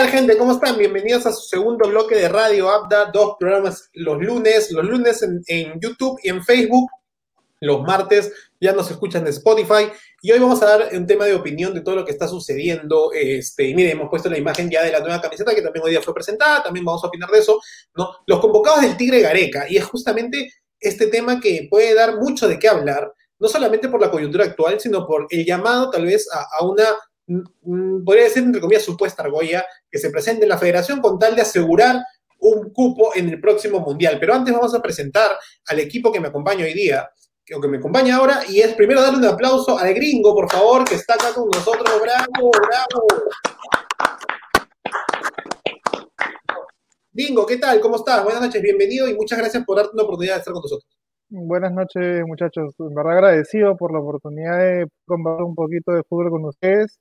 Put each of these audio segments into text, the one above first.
tal, gente? ¿Cómo están? Bienvenidos a su segundo bloque de Radio Abda, dos programas los lunes, los lunes en, en YouTube y en Facebook, los martes ya nos escuchan de Spotify y hoy vamos a dar un tema de opinión de todo lo que está sucediendo. Este, y miren, hemos puesto la imagen ya de la nueva camiseta que también hoy día fue presentada, también vamos a opinar de eso, ¿no? Los convocados del Tigre Gareca y es justamente este tema que puede dar mucho de qué hablar, no solamente por la coyuntura actual, sino por el llamado tal vez a, a una podría decir, entre comillas, supuesta argolla que se presente en la federación con tal de asegurar un cupo en el próximo mundial. Pero antes vamos a presentar al equipo que me acompaña hoy día, o que me acompaña ahora, y es primero darle un aplauso al gringo, por favor, que está acá con nosotros. ¡Bravo, bravo! Gringo, ¿qué tal? ¿Cómo estás? Buenas noches, bienvenido y muchas gracias por darte una oportunidad de estar con nosotros. Buenas noches, muchachos. En verdad agradecido por la oportunidad de compartir un poquito de fútbol con ustedes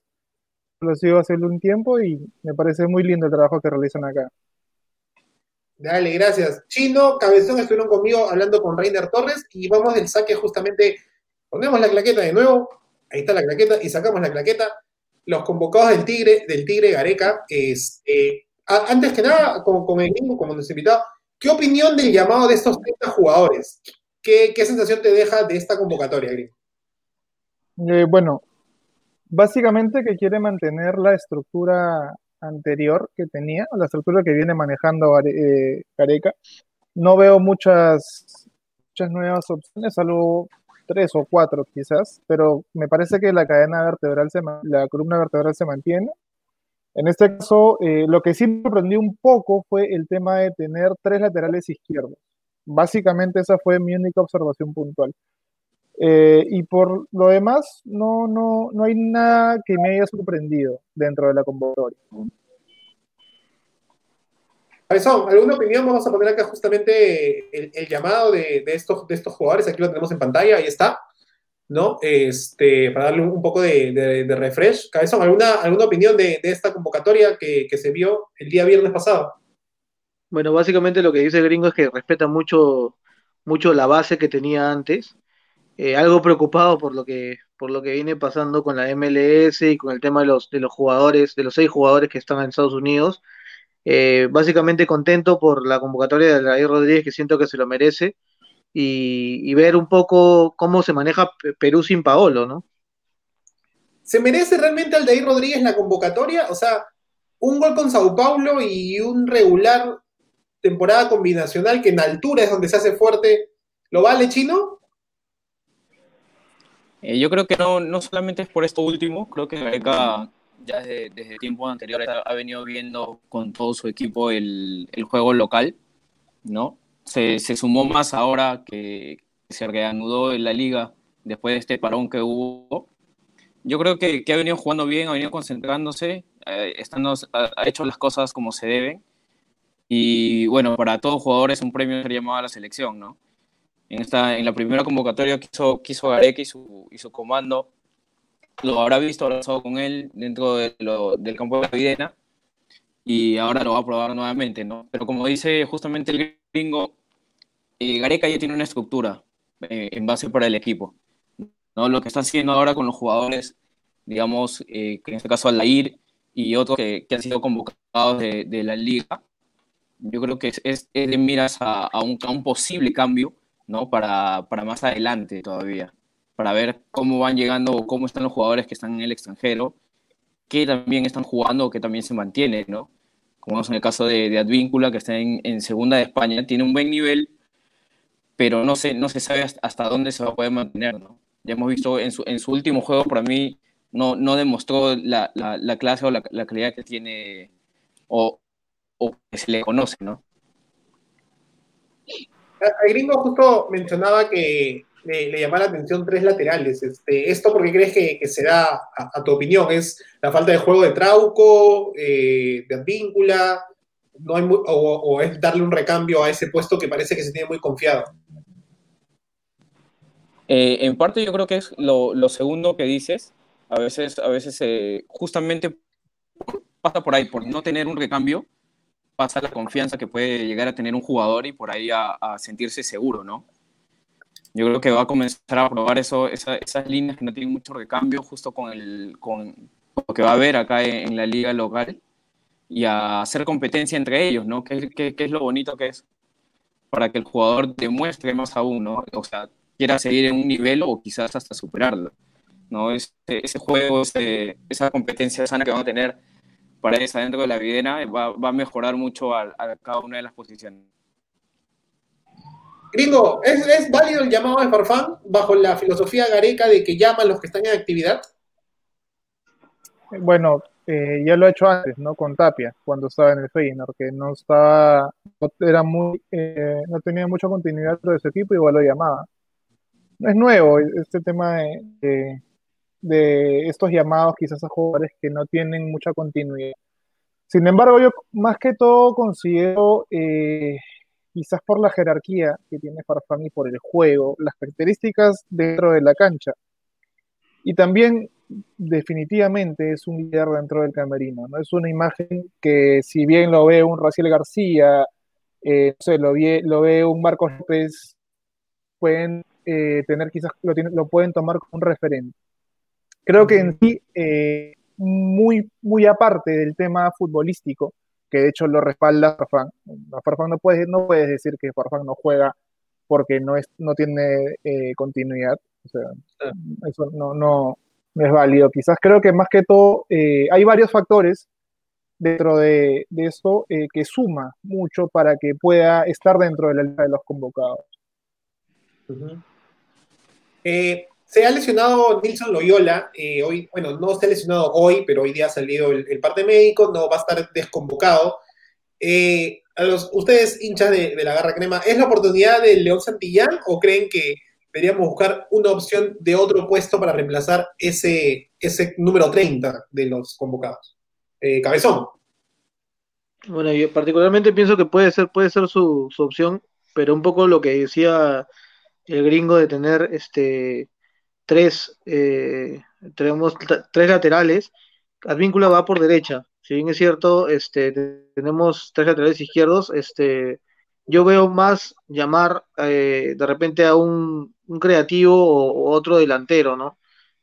lo sigo hace un tiempo y me parece muy lindo el trabajo que realizan acá. Dale, gracias. Chino, Cabezón estuvieron conmigo hablando con Reiner Torres y vamos del saque justamente, ponemos la claqueta de nuevo, ahí está la claqueta y sacamos la claqueta. Los convocados del Tigre, del Tigre Gareca, es, eh, antes que nada, con, el mismo, como nos invitado, ¿qué opinión del llamado de estos 30 jugadores? ¿Qué, sensación te deja de esta convocatoria, Gringo? Eh, bueno, Básicamente que quiere mantener la estructura anterior que tenía, la estructura que viene manejando eh, Careca. No veo muchas, muchas nuevas opciones, salvo tres o cuatro quizás, pero me parece que la cadena vertebral, se, la columna vertebral se mantiene. En este caso, eh, lo que sí me sorprendió un poco fue el tema de tener tres laterales izquierdos. Básicamente esa fue mi única observación puntual. Eh, y por lo demás, no, no, no hay nada que me haya sorprendido dentro de la convocatoria. ¿alguna opinión? Vamos a poner acá justamente el, llamado de, estos, de estos jugadores. Aquí lo tenemos en pantalla, ahí está. ¿No? Este, para darle un poco de, refresh. Cabezón, ¿alguna, alguna opinión de, esta convocatoria que, que, se vio el día viernes pasado? Bueno, básicamente lo que dice el gringo es que respeta mucho, mucho la base que tenía antes eh, algo preocupado por lo que por lo que viene pasando con la MLS y con el tema de los de los jugadores, de los seis jugadores que están en Estados Unidos. Eh, básicamente contento por la convocatoria de Jair Rodríguez, que siento que se lo merece, y, ver un poco cómo se maneja Perú sin Paolo, ¿no? ¿Se merece realmente Aldair Rodríguez la convocatoria? O sea, un gol con Sao Paulo y un regular temporada combinacional que en altura es donde se hace fuerte, ¿lo vale chino? Eh, yo creo que no, no solamente es por esto último, creo que Gareca ya desde, desde tiempos anteriores ha, venido viendo con todo su equipo el, el juego local, ¿no? Se, se, sumó más ahora que se reanudó en la liga después de este parón que hubo. Yo creo que, que ha venido jugando bien, ha venido concentrándose, eh, estando, ha, hecho las cosas como se deben. Y bueno, para todo jugador es un premio ser llamado a la selección, ¿no? En, esta, en la primera convocatoria que hizo, que hizo Gareca y su, y su comando, lo habrá visto, abrazado con él dentro de lo, del campo de la Videna y ahora lo va a probar nuevamente, ¿no? Pero como dice justamente el gringo, eh, Gareca ya tiene una estructura eh, en base para el equipo, ¿no? Lo que está haciendo ahora con los jugadores, digamos, eh, que en este caso Alair y otros que, que han sido convocados de, de, la liga, yo creo que es, es, es de miras a, a, un, a un posible cambio ¿no? Para, para más adelante todavía, para ver cómo van llegando, cómo están los jugadores que están en el extranjero, que también están jugando o que también se mantienen, ¿no? Como en el caso de, de Advíncula, que está en, en, segunda de España, tiene un buen nivel, pero no se, no se sabe hasta dónde se va a poder mantener, ¿no? Ya hemos visto en su, en su último juego, para mí, no, no demostró la, la, la clase o la, la, calidad que tiene o, o que se le conoce, ¿no? El gringo justo mencionaba que le, le llamaba la atención tres laterales. Este, ¿Esto por qué crees que, que se da, a, a, tu opinión? ¿Es la falta de juego de Trauco, eh, de Advíncula? No hay o, es darle un recambio a ese puesto que parece que se tiene muy confiado? Eh, en parte yo creo que es lo, lo, segundo que dices. A veces, a veces eh, justamente pasa por ahí, por no tener un recambio, pasa la confianza que puede llegar a tener un jugador y por ahí a, a sentirse seguro, ¿no? Yo creo que va a comenzar a probar eso, esa, esas líneas que no tienen mucho recambio justo con, el, con lo que va a haber acá en, en la liga local. y a hacer competencia entre ellos, ¿no? ¿Qué, qué, qué es lo bonito que es? Para que el jugador demuestre más aún, ¿no? O sea, quiera seguir en un nivel o quizás hasta superarlo, ¿no? Ese, ese juego, ese, esa competencia sana que van a tener para ellos adentro de la videna va, va a mejorar mucho a, a cada una de las posiciones. Gringo, ¿es, ¿es, válido el llamado de Farfán bajo la filosofía gareca de que llaman los que están en actividad? Bueno, eh, ya lo he hecho antes, ¿no? Con Tapia, cuando estaba en el Feyenoord, que no estaba, era muy, eh, no tenía mucha continuidad dentro de su equipo, igual lo llamaba. No es nuevo este tema de, de, de, estos llamados quizás a jugadores que no tienen mucha continuidad. Sin embargo, yo más que todo considero, eh, quizás por la jerarquía que tiene Farfán y por el juego, las características dentro de la cancha. Y también definitivamente es un líder dentro del camerino, ¿no? Es una imagen que si bien lo ve un Raciel García, eh, no sé, lo, ve, un Marcos López, pueden eh, tener quizás, lo, pueden tomar como un referente. Creo que en sí, eh, muy, muy aparte del tema futbolístico, que de hecho lo respalda Farfán, Farfán no puedes, no puedes decir que Farfán no juega porque no, es, no tiene eh, continuidad, o sea, eso no, no, es válido. Quizás creo que más que todo eh, hay varios factores dentro de, de esto eh, que suma mucho para que pueda estar dentro de la lista de los convocados. Uh -huh. Se ha lesionado Nilson Loyola, eh, hoy, bueno, no se ha lesionado hoy, pero hoy día ha salido el, parte médico, no va a estar desconvocado. Eh, a los, ustedes, hinchas de, la Garra Crema, ¿es la oportunidad de León Santillán o creen que deberíamos buscar una opción de otro puesto para reemplazar ese, ese número 30 de los convocados. Eh, Cabezón. Bueno, yo particularmente pienso que puede ser, puede ser su, su, opción, pero un poco lo que decía el gringo de tener este tres, eh, tenemos tres laterales, Advíncula va por derecha, si bien es cierto, este, tenemos tres laterales izquierdos, este, yo veo más llamar eh, de repente a un, creativo o, otro delantero, ¿no?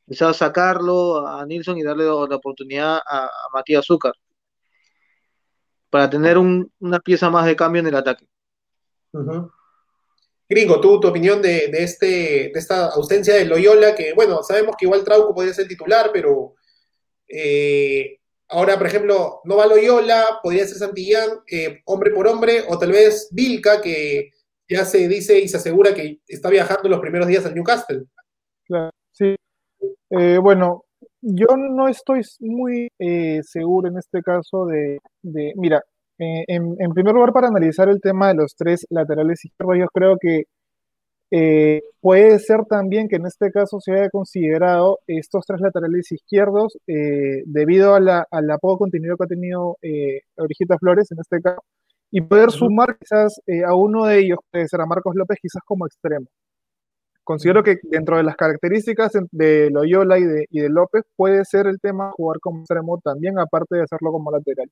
Quizás sacarlo a Nilsson y darle la oportunidad a, Matías Zúcar para tener un, una pieza más de cambio en el ataque. Gringo, tú, tu opinión este, de esta ausencia de Loyola, que bueno, sabemos que igual Trauco podría ser titular, pero eh, ahora, por ejemplo, no va Loyola, podría ser Santillán, eh, hombre por hombre, o tal vez Vilca, que ya se dice y se asegura que está viajando los primeros días al Newcastle. Claro, sí. Eh, bueno, yo no estoy muy seguro en este caso de mira, eh, en, en, primer lugar para analizar el tema de los tres laterales izquierdos, yo creo que eh, puede ser también que en este caso se haya considerado estos tres laterales izquierdos eh, debido a la, a la, poca continuidad que ha tenido Orejita Flores en este caso y poder sumar quizás a uno de ellos, puede ser a Marcos López quizás como extremo. Considero que dentro de las características de Loyola y de, y de, López puede ser el tema jugar como extremo también, aparte de hacerlo como lateral.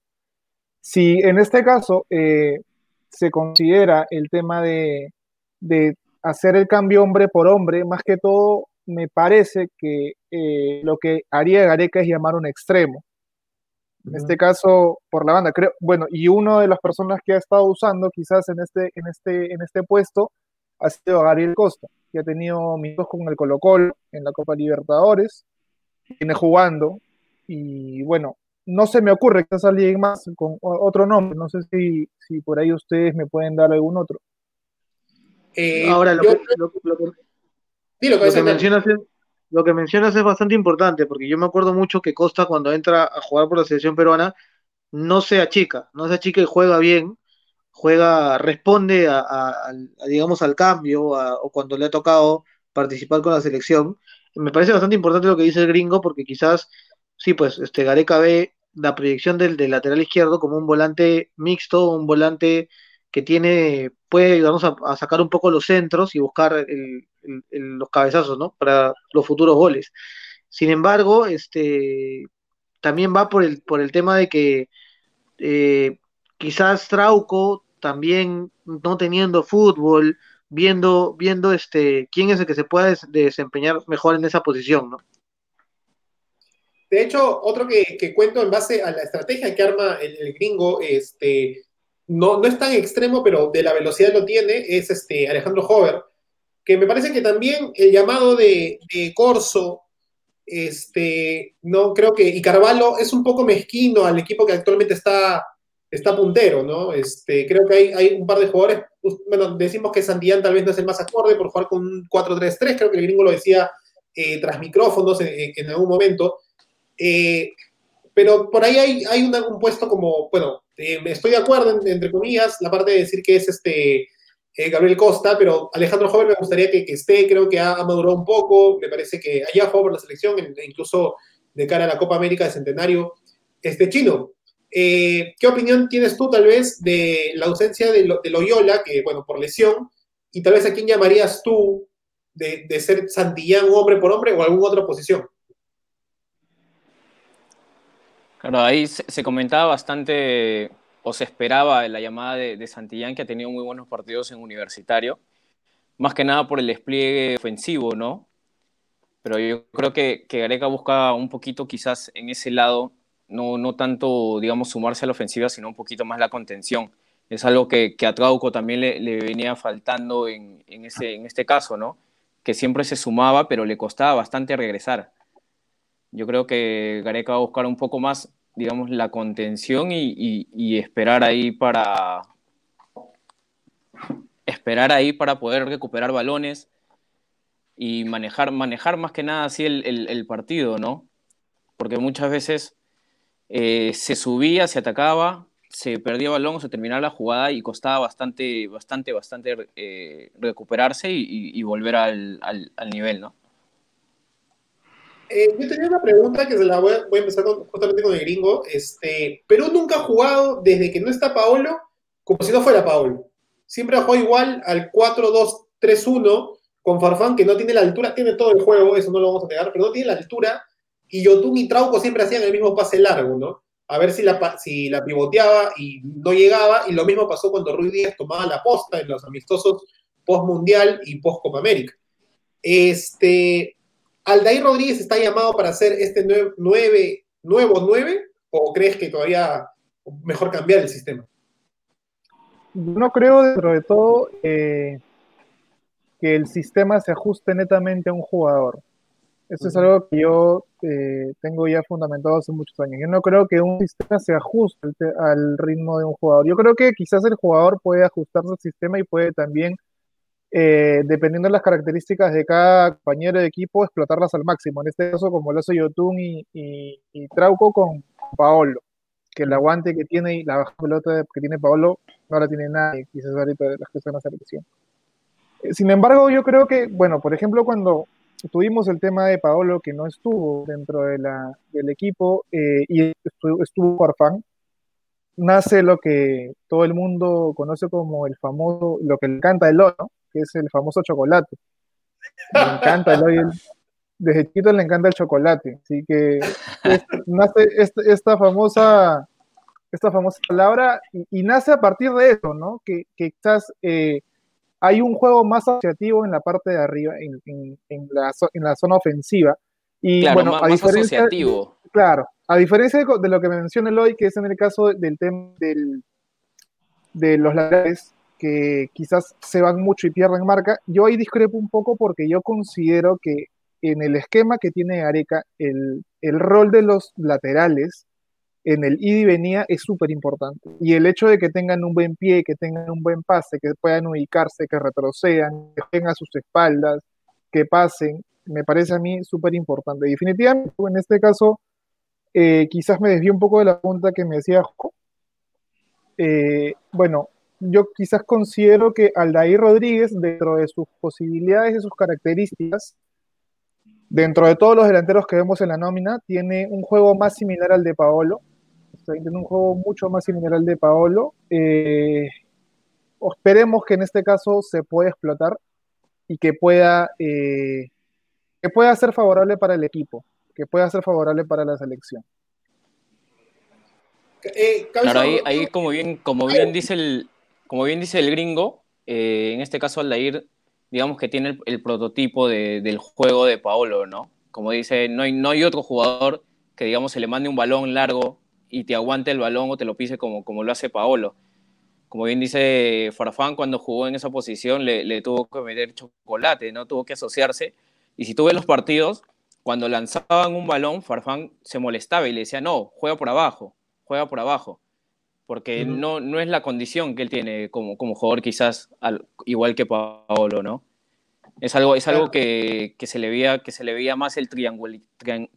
Si en este caso eh, se considera el tema de, de, hacer el cambio hombre por hombre, más que todo me parece que eh, lo que haría Gareca es llamar un extremo. En este caso, por la banda, creo, bueno, y una de las personas que ha estado usando quizás en este, en este, en este puesto ha sido Gabriel Costa que ha tenido minutos con el Colo Colo en la Copa Libertadores, viene jugando, y bueno, no se me ocurre que salga alguien más con otro nombre, no sé si, si por ahí ustedes me pueden dar algún otro. Eh, Ahora, lo, yo, que, lo, lo, que, sí, lo, que, que mencionas es, lo que mencionas es bastante importante, porque yo me acuerdo mucho que Costa cuando entra a jugar por la selección peruana, no se achica, no se achica y juega bien, juega, responde a, a, a digamos, al cambio a, o cuando le ha tocado participar con la selección. Me parece bastante importante lo que dice el gringo porque quizás, sí, pues este Gareca ve la proyección del, del lateral izquierdo como un volante mixto, un volante que tiene, puede ayudarnos a, sacar un poco los centros y buscar los cabezazos, ¿no? Para los futuros goles. Sin embargo, este también va por el, por el tema de que eh, quizás Trauco también no teniendo fútbol, viendo, viendo este, quién es el que se puede desempeñar mejor en esa posición, ¿no? De hecho, otro que, cuento en base a la estrategia que arma el, gringo, este, no, no es tan extremo, pero de la velocidad lo tiene, es este Alejandro Hover, que me parece que también el llamado de, Corso, este, no creo que, y Carvalho es un poco mezquino al equipo que actualmente está, está puntero, ¿no? Este, creo que hay, hay un par de jugadores, pues, bueno, decimos que Santillán tal vez no es el más acorde por jugar con un 4-3-3, creo que el gringo lo decía eh, tras micrófonos en, en, algún momento, eh, pero por ahí hay, una, un puesto como, bueno, eh, estoy de acuerdo, en, entre comillas, la parte de decir que es este eh, Gabriel Costa, pero Alejandro Joven me gustaría que, esté, creo que ha, ha, madurado un poco, me parece que allá jugó por la selección, incluso de cara a la Copa América de Centenario. Este chino, ¿qué opinión tienes tú tal vez de la ausencia de, de, Loyola, que bueno, por lesión, y tal vez a quién llamarías tú de, de ser Santillán hombre por hombre o alguna otra posición? Claro, ahí se, comentaba bastante, o se esperaba la llamada de, Santillán, que ha tenido muy buenos partidos en universitario, más que nada por el despliegue ofensivo, ¿no? Pero yo creo que, que Gareca busca un poquito quizás en ese lado, no, no tanto, digamos, sumarse a la ofensiva, sino un poquito más la contención. Es algo que, que a Trauco también le, venía faltando en, en, en este caso, ¿no? Que siempre se sumaba, pero le costaba bastante regresar. Yo creo que Gareca va a buscar un poco más, digamos, la contención y, esperar ahí para esperar ahí para poder recuperar balones y manejar, manejar más que nada así el, partido, ¿no? Porque muchas veces eh, se subía, se atacaba, se perdía balón, se terminaba la jugada y costaba bastante, bastante, bastante eh, recuperarse y, volver al nivel, ¿no? Eh, yo tenía una pregunta que se la voy a, empezar justamente con el gringo. Este, Perú nunca ha jugado desde que no está Paolo como si no fuera Paolo. Siempre ha jugado igual al 4-2-3-1 con Farfán, que no tiene la altura, tiene todo el juego, eso no lo vamos a negar, pero no tiene la altura. Y Yotun y Trauco siempre hacían el mismo pase largo, ¿no? A ver si la, si la pivoteaba y no llegaba. Y lo mismo pasó cuando Ruiz Díaz tomaba la posta en los amistosos post-mundial y post-Copa América. Este, ¿Aldair Rodríguez está llamado para ser este nueve, nuevo 9 o crees que todavía mejor cambiar el sistema? No creo dentro de todo eh, que el sistema se ajuste netamente a un jugador. Eso uh -huh. es algo que yo eh, tengo ya fundamentado hace muchos años. Yo no creo que un sistema se ajuste al ritmo de un jugador. Yo creo que quizás el jugador puede ajustarse al sistema y puede también eh, dependiendo de las características de cada compañero de equipo, explotarlas al máximo. En este caso, como lo hace Yotun y, Trauco con Paolo, que el aguante que tiene y la baja pelota que tiene Paolo no la tiene nadie, quizás ahorita las que están en selección. Eh, sin embargo, yo creo que, bueno, por ejemplo, cuando tuvimos el tema de Paolo que no estuvo dentro del equipo eh, y estuvo, estuvo nace lo que todo el mundo conoce como el famoso, lo que le encanta el oro. Que es el famoso chocolate. Le encanta el oil. Desde chiquito le encanta el chocolate. Así que es, nace esta, esta, famosa esta famosa palabra y, y, nace a partir de eso, ¿no? Que, que quizás eh, hay un juego más asociativo en la parte de arriba, en, en, en, la, en la, zona ofensiva. Y claro, bueno, más, a diferencia, más asociativo. Claro, a diferencia de, de, lo que menciona Eloy, que es en el caso del tema del, de los laterales, que quizás se van mucho y pierden marca, yo ahí discrepo un poco porque yo considero que en el esquema que tiene Areca, el, el rol de los laterales en el ida y venía es súper importante. Y el hecho de que tengan un buen pie, que tengan un buen pase, que puedan ubicarse, que retrocedan, que estén a sus espaldas, que pasen, me parece a mí súper importante. Definitivamente, en este caso, eh, quizás me desvío un poco de la pregunta que me decía eh, bueno, yo quizás considero que Aldair Rodríguez, dentro de sus posibilidades y sus características, dentro de todos los delanteros que vemos en la nómina, tiene un juego más similar al de Paolo. O sea, tiene un juego mucho más similar al de Paolo. Eh, esperemos que en este caso se pueda explotar y que pueda, eh, que pueda ser favorable para el equipo, que pueda ser favorable para la selección. Eh, claro, ahí, ahí, como bien, como bien dice el, como bien dice el gringo, eh, en este caso Aldair, digamos que tiene el, prototipo de, del juego de Paolo, ¿no? Como dice, no hay, otro jugador que digamos se le mande un balón largo y te aguante el balón o te lo pise como, lo hace Paolo. Como bien dice Farfán, cuando jugó en esa posición le, le tuvo que meter chocolate, no tuvo que asociarse. Y si tú ves los partidos, cuando lanzaban un balón, Farfán se molestaba y le decía, no, juega por abajo, juega por abajo, porque no, no es la condición que él tiene como, como jugador quizás al, igual que Paolo, ¿no? Es algo, es algo que, que, se le veía, que se le veía más el triangul,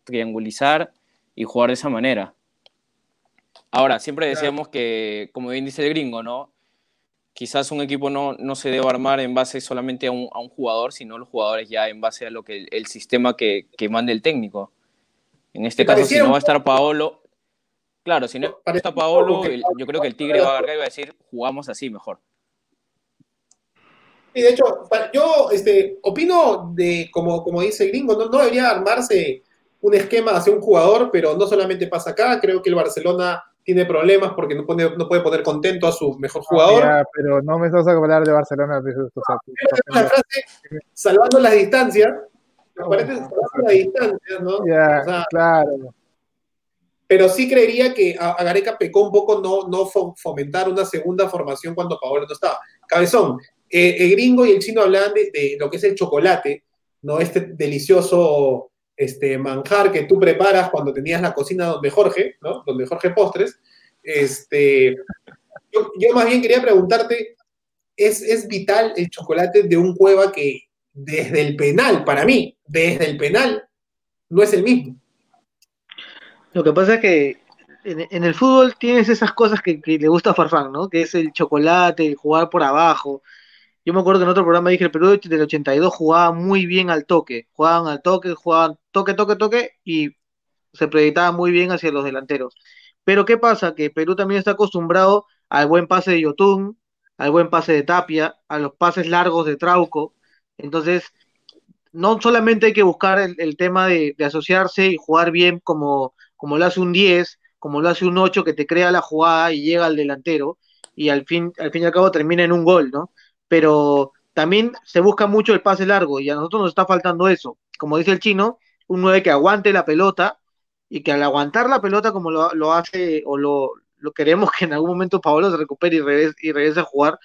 triangulizar y jugar de esa manera. Ahora, siempre decíamos que, como bien dice el gringo, ¿no? quizás un equipo no, no se debe armar en base solamente a un, a un, jugador, sino los jugadores ya en base a lo que el, sistema que, que mande el técnico. En este caso, si no va a estar Paolo, claro, si no está Paolo, el, yo creo que el Tigre va a agarrar y va a decir, jugamos así mejor. Y de hecho, yo este, opino de, como, como dice el gringo, no, no debería armarse un esquema hacia un jugador, pero no solamente pasa acá, creo que el Barcelona tiene problemas porque no, pone, no puede poner contento a su mejor jugador. Ah, pero no me estás a hablar de Barcelona. La frase, salvando las distancias, me parece salvando las distancias, ¿no? Ya, o sea, claro. Pero sí creería que a, pecó un poco no, no fomentar una segunda formación cuando Paolo no estaba. Cabezón, eh, el gringo y el chino hablaban de, de, lo que es el chocolate, ¿no? Este delicioso este, manjar que tú preparas cuando tenías la cocina donde Jorge, ¿no? Donde Jorge Postres. Este, yo, yo más bien quería preguntarte, ¿es, ¿es vital el chocolate de un cueva que desde el penal, para mí, desde el penal, no es el mismo? Lo que pasa es que en, en el fútbol tienes esas cosas que, que, le gusta a Farfán, ¿no? Que es el chocolate, el jugar por abajo, yo me acuerdo que en otro programa dije el Perú del 82 jugaba muy bien al toque. Jugaban al toque, jugaban toque, toque, toque y se proyectaba muy bien hacia los delanteros. Pero ¿qué pasa? Que Perú también está acostumbrado al buen pase de Yotun, al buen pase de Tapia, a los pases largos de Trauco. Entonces, no solamente hay que buscar el, tema de, asociarse y jugar bien como, como lo hace un 10, como lo hace un 8 que te crea la jugada y llega al delantero y al fin, al fin y al cabo termina en un gol, ¿no? pero también se busca mucho el pase largo y a nosotros nos está faltando eso. Como dice el chino, un 9 que aguante la pelota y que al aguantar la pelota como lo, lo hace o lo, lo, queremos que en algún momento Pablo se recupere y regrese, y regrese a jugar,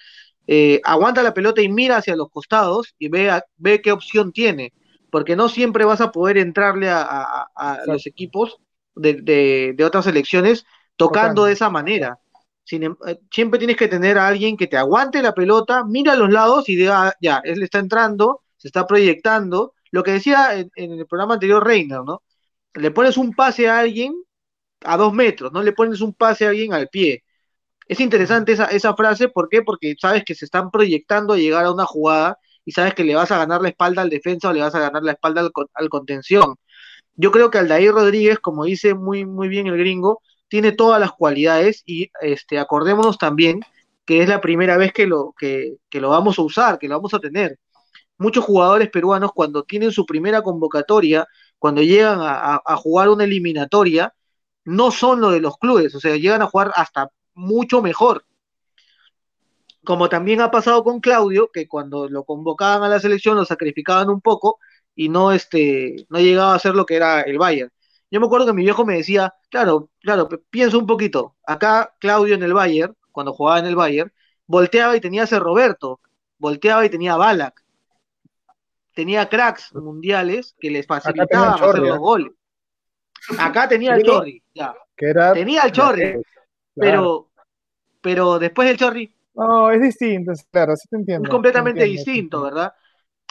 eh, aguanta la pelota y mira hacia los costados y ve, a, ve qué opción tiene, porque no siempre vas a poder entrarle a, a, a los equipos de, de, de, otras selecciones tocando de esa manera. Sin, eh, siempre tienes que tener a alguien que te aguante la pelota, mira a los lados y diga, ah, ya, él está entrando, se está proyectando. Lo que decía en, en, el programa anterior Reiner, ¿no? Le pones un pase a alguien a dos metros, no le pones un pase a alguien al pie. Es interesante esa, esa frase, ¿por qué? Porque sabes que se están proyectando a llegar a una jugada y sabes que le vas a ganar la espalda al defensa o le vas a ganar la espalda al, al contención. Yo creo que Aldair Rodríguez, como dice muy, muy bien el gringo, tiene todas las cualidades y este, acordémonos también que es la primera vez que lo, que, que lo vamos a usar, que lo vamos a tener. Muchos jugadores peruanos cuando tienen su primera convocatoria, cuando llegan a, a, jugar una eliminatoria, no son lo de los clubes, o sea, llegan a jugar hasta mucho mejor. Como también ha pasado con Claudio, que cuando lo convocaban a la selección lo sacrificaban un poco y no, este, no llegaba a ser lo que era el Bayern. Yo me acuerdo que mi viejo me decía, claro, claro, piensa un poquito. Acá Claudio en el Bayern, cuando jugaba en el Bayern, volteaba y tenía a ese Roberto, volteaba y tenía a Balak. Tenía cracks mundiales que les facilitaban hacer los goles. Acá tenía el Chorri, ya. Era... Tenía el Chorri, claro. pero, pero después del Chorri. No, es distinto, claro, sí te entiendo. Es completamente entiendo, distinto, ¿verdad?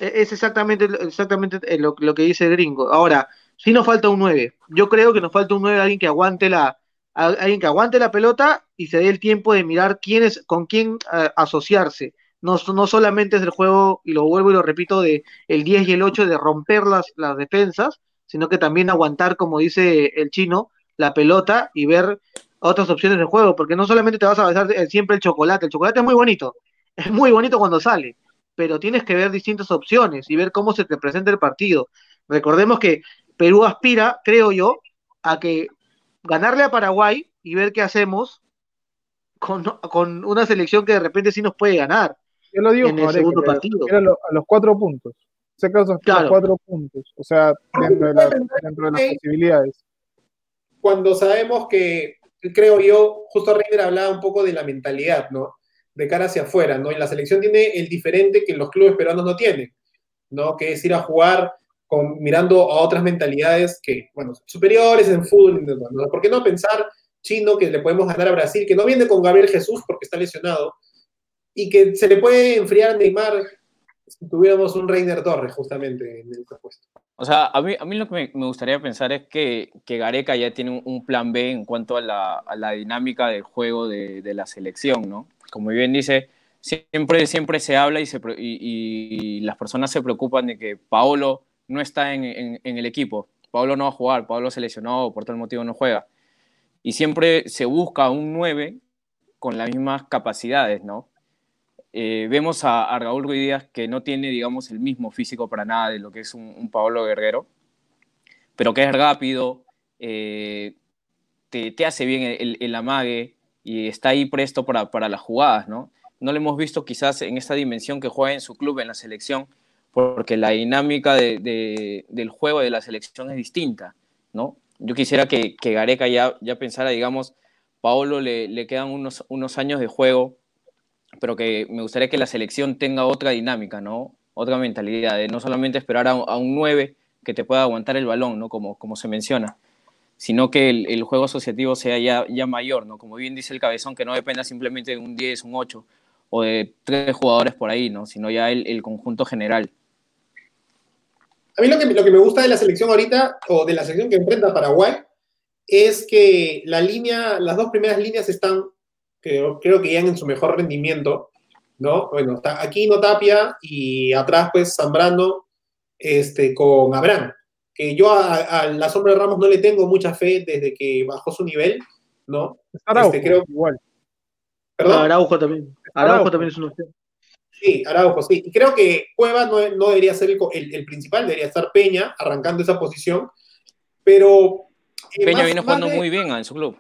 Es exactamente, exactamente lo, lo que dice el gringo. Ahora, sí nos falta un 9. Yo creo que nos falta un 9, alguien que aguante la, alguien que aguante la pelota y se dé el tiempo de mirar quién es, con quién asociarse. No, no, solamente es el juego, y lo vuelvo y lo repito, de el 10 y el 8 de romper las, las defensas, sino que también aguantar, como dice el chino, la pelota y ver otras opciones de juego, porque no solamente te vas a besar siempre el chocolate, el chocolate es muy bonito, es muy bonito cuando sale, pero tienes que ver distintas opciones y ver cómo se te presenta el partido. Recordemos que Perú aspira, creo yo, a que ganarle a Paraguay y ver qué hacemos con, con una selección que de repente sí nos puede ganar. Yo lo digo en el segundo partido. Era lo, a los cuatro puntos. Se caso claro. los cuatro puntos. O sea, dentro de, la, dentro de las posibilidades. cuando sabemos que, creo yo, justo Reiner hablaba un poco de la mentalidad, ¿no? De cara hacia afuera, ¿no? Y la selección tiene el diferente que los clubes peruanos no tienen, ¿no? Que es ir a jugar con, mirando a otras mentalidades que, bueno, superiores en fútbol, ¿no? ¿Por qué no pensar chino que le podemos ganar a Brasil, que no viene con Gabriel Jesús porque está lesionado, y que se le puede enfriar a Neymar si tuviéramos un Reiner Torres justamente en el puesto. O sea, a mí, a mí lo que me, gustaría pensar es que, que, Gareca ya tiene un, plan B en cuanto a la, la dinámica del juego de, de, la selección, ¿no? Como bien dice, siempre, siempre se habla y, se, y, y, las personas se preocupan de que Paolo no está en, en, en el equipo. Paolo no va a jugar, Paolo se lesionó, por tal motivo no juega. Y siempre se busca un 9 con las mismas capacidades, ¿no? Eh, vemos a, Raúl Ruiz Díaz que no tiene, digamos, el mismo físico para nada de lo que es un, Pablo Guerrero, pero que es rápido, eh, te, hace bien el, el, amague y está ahí presto para, para, las jugadas, ¿no? No lo hemos visto quizás en esta dimensión que juega en su club, en la selección, porque la dinámica de, del juego de la selección es distinta, ¿no? Yo quisiera que, que Gareca ya, ya pensara, digamos, Paolo le, le quedan unos, unos años de juego, pero que me gustaría que la selección tenga otra dinámica, ¿no? Otra mentalidad, de no solamente esperar a, un 9 que te pueda aguantar el balón, ¿no? Como, como se menciona, sino que el, juego asociativo sea ya, ya, mayor, ¿no? Como bien dice el cabezón, que no dependa simplemente de un 10, un 8 o de tres jugadores por ahí, ¿no? Sino ya el, el conjunto general. A mí lo que, lo que me gusta de la selección ahorita, o de la selección que enfrenta Paraguay, es que la línea, las dos primeras líneas están creo, creo que llegan en su mejor rendimiento, ¿no? Bueno, está Aquino Tapia y atrás pues Zambrano este, con Abraham, que yo a, la sombra de Ramos no le tengo mucha fe desde que bajó su nivel, ¿no? Araujo, este, creo, igual. ¿Perdón? Araujo también. Araujo, también es una opción. Sí, Araujo, sí. Y creo que Cueva no, no debería ser el, el, principal, debería estar Peña arrancando esa posición. Pero. Eh, Peña viene jugando muy bien en su club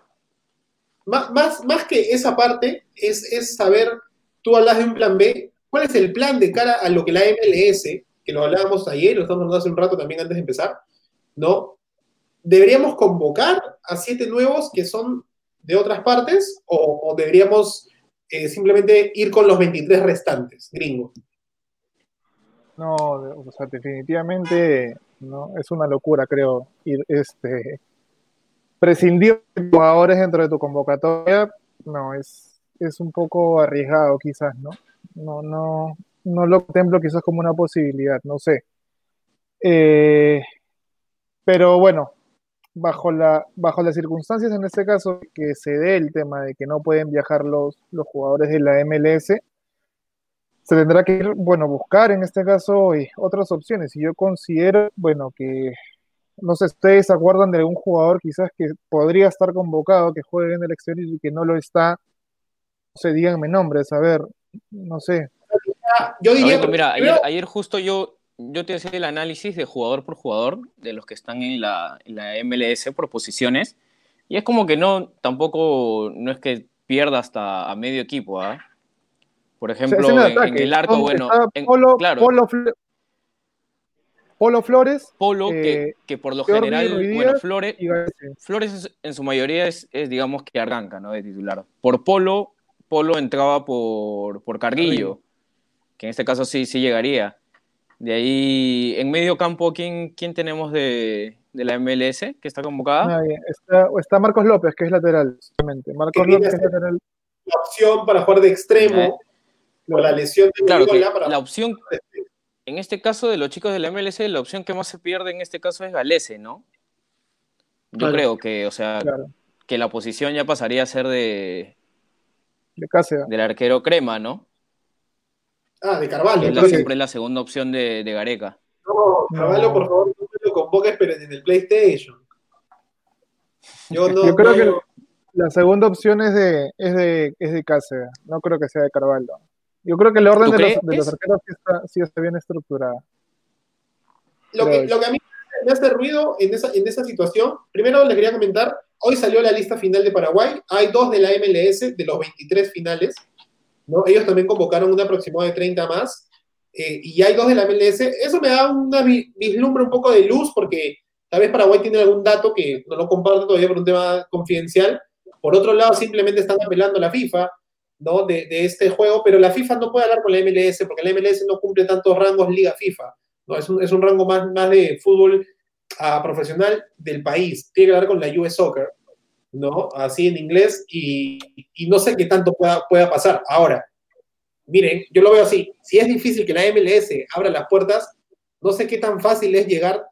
más, más, que esa parte, es, es saber, tú hablas de un plan B, ¿cuál es el plan de cara a lo que la MLS, que lo hablábamos ayer, lo estamos hablando hace un rato también antes de empezar, ¿no? ¿Deberíamos convocar a siete nuevos que son de otras partes o, deberíamos eh, simplemente ir con los 23 restantes, gringos? No, o sea, definitivamente no, es una locura, creo, ir este, prescindir de jugadores dentro de tu convocatoria, no, es, es un poco arriesgado quizás, ¿no? No, no, no lo contemplo quizás como una posibilidad, no sé. Eh, pero bueno, bajo, la, bajo las circunstancias en este caso que se dé el tema de que no pueden viajar los, los jugadores de la MLS, se tendrá que ir, bueno, buscar en este caso eh, otras opciones. Y yo considero, bueno, que no sé, ¿ustedes acuerdan de algún jugador quizás que podría estar convocado, que juegue en el exterior y que no lo está? No sé, díganme nombres, a ver, no sé. Yo diría, mira, ayer, justo yo, yo te hacía el análisis de jugador por jugador, de los que están en la, MLS por posiciones, y es como que no, tampoco, no es que pierda hasta a medio equipo, ¿ah? Por ejemplo, en, el arco, bueno, claro. Polo Flores. Polo, que, eh, que, por lo general, bueno, Flores, Flores en su mayoría es, es, digamos, que arranca, ¿no? De titular. Por Polo, Polo entraba por, por Carguillo, que en este caso sí, sí llegaría. De ahí, en medio campo, ¿quién, quién tenemos de, de la MLS que está convocada? está, está, Marcos López, que es lateral. Marcos López es lateral. La opción para jugar de extremo, o la lesión de claro, para... la opción en este caso de los chicos de la MLS, la opción que más se pierde en este caso es Galese, ¿no? Yo creo que, o sea, que la posición ya pasaría a ser de. De Cáceres. Del arquero Crema, ¿no? Ah, de Carvalho. Es la, siempre es la segunda opción de, de Gareca. No, Carvalho, por favor, no me lo convoques, pero en el PlayStation. Yo, no, Yo creo que la segunda opción es de, es de, es de Cáceres. No creo que sea de Carvalho. Yo creo que el orden de los, de los, arqueros sí está, bien estructurada. Lo que, lo que, a mí me hace ruido en esa, en esa situación, primero les quería comentar, hoy salió la lista final de Paraguay, hay dos de la MLS, de los 23 finales, ¿no? Ellos también convocaron un aproximado de 30 más, eh, y hay dos de la MLS, eso me da una vislumbre un poco de luz, porque Tal vez Paraguay tiene algún dato que no lo comparto todavía por un tema confidencial. Por otro lado, simplemente están apelando a la FIFA, ¿no? De, este juego, pero la FIFA no puede hablar con la MLS porque la MLS no cumple tantos rangos Liga FIFA, ¿no? Es un, es un rango más, más de fútbol a profesional del país. Tiene que hablar con la US Soccer, ¿no? Así en inglés, y, y no sé qué tanto pueda, pueda pasar. Ahora, miren, yo lo veo así. Si es difícil que la MLS abra las puertas, no sé qué tan fácil es llegar.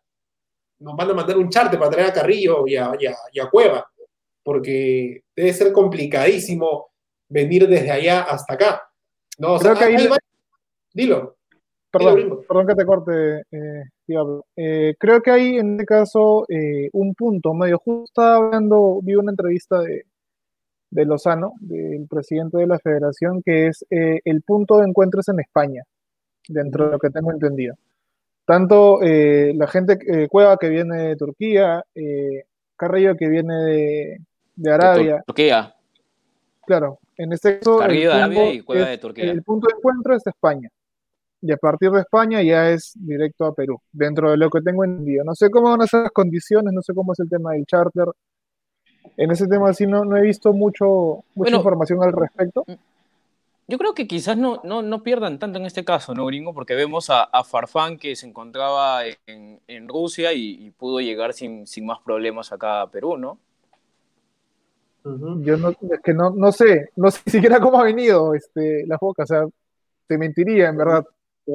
Nos van a mandar un charte para traer a Carrillo y a, y a, y a Cueva, porque debe ser complicadísimo venir desde allá hasta acá. No, o sea, Creo que ahí- Dilo. Perdón, Dilo, perdón que te corte, eh, Eh, creo que hay en este caso eh, un punto medio justo. Estaba hablando, vi una entrevista de, de Lozano, del presidente de la federación, que es eh, el punto de encuentro es en España, dentro de lo que tengo entendido. Tanto la gente, Cueva que viene de Turquía, Carrillo que viene de, de Arabia, Turquía. claro, en este caso Carrillo de Arabia y Cueva es- de Turquía. el punto de encuentro es España. Y a partir de España ya es directo a Perú, dentro de lo que tengo entendido. No sé cómo van a ser las condiciones, no sé cómo es el tema del charter. En ese tema sí no, no he visto mucho, mucha Bueno. información al respecto. Yo creo que quizás no, no, no pierdan tanto en este caso, ¿no, gringo? Porque vemos a, a Farfán que se encontraba en, en Rusia y, y pudo llegar sin, sin más problemas acá a Perú, ¿no? Yo no, es que no, no sé, no sé siquiera cómo ha venido este, la boca, o sea, te mentiría en verdad.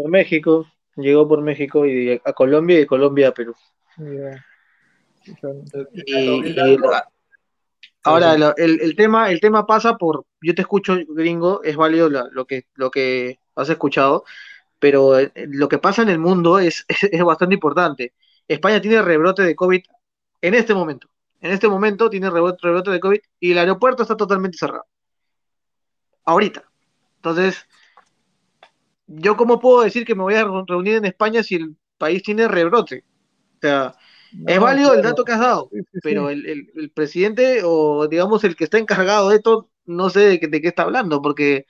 Por México, llegó por México y a Colombia y de Colombia a Perú. Y, y- ahora lo- el, el tema, el tema pasa por, yo te escucho, gringo, es válido lo que, lo que has escuchado, pero eh, lo que pasa en el mundo es, es, es bastante importante. España tiene rebrote de COVID en este momento. En este momento tiene rebrote, rebrote de COVID y el aeropuerto está totalmente cerrado. Ahorita. Entonces, ¿yo cómo puedo decir que me voy a re- reunir en España si el país tiene rebrote? O sea, es válido el dato que has dado Sí, sí, sí. pero el, el- el presidente o digamos el que está encargado de esto, no sé de qué, de qué está hablando, porque,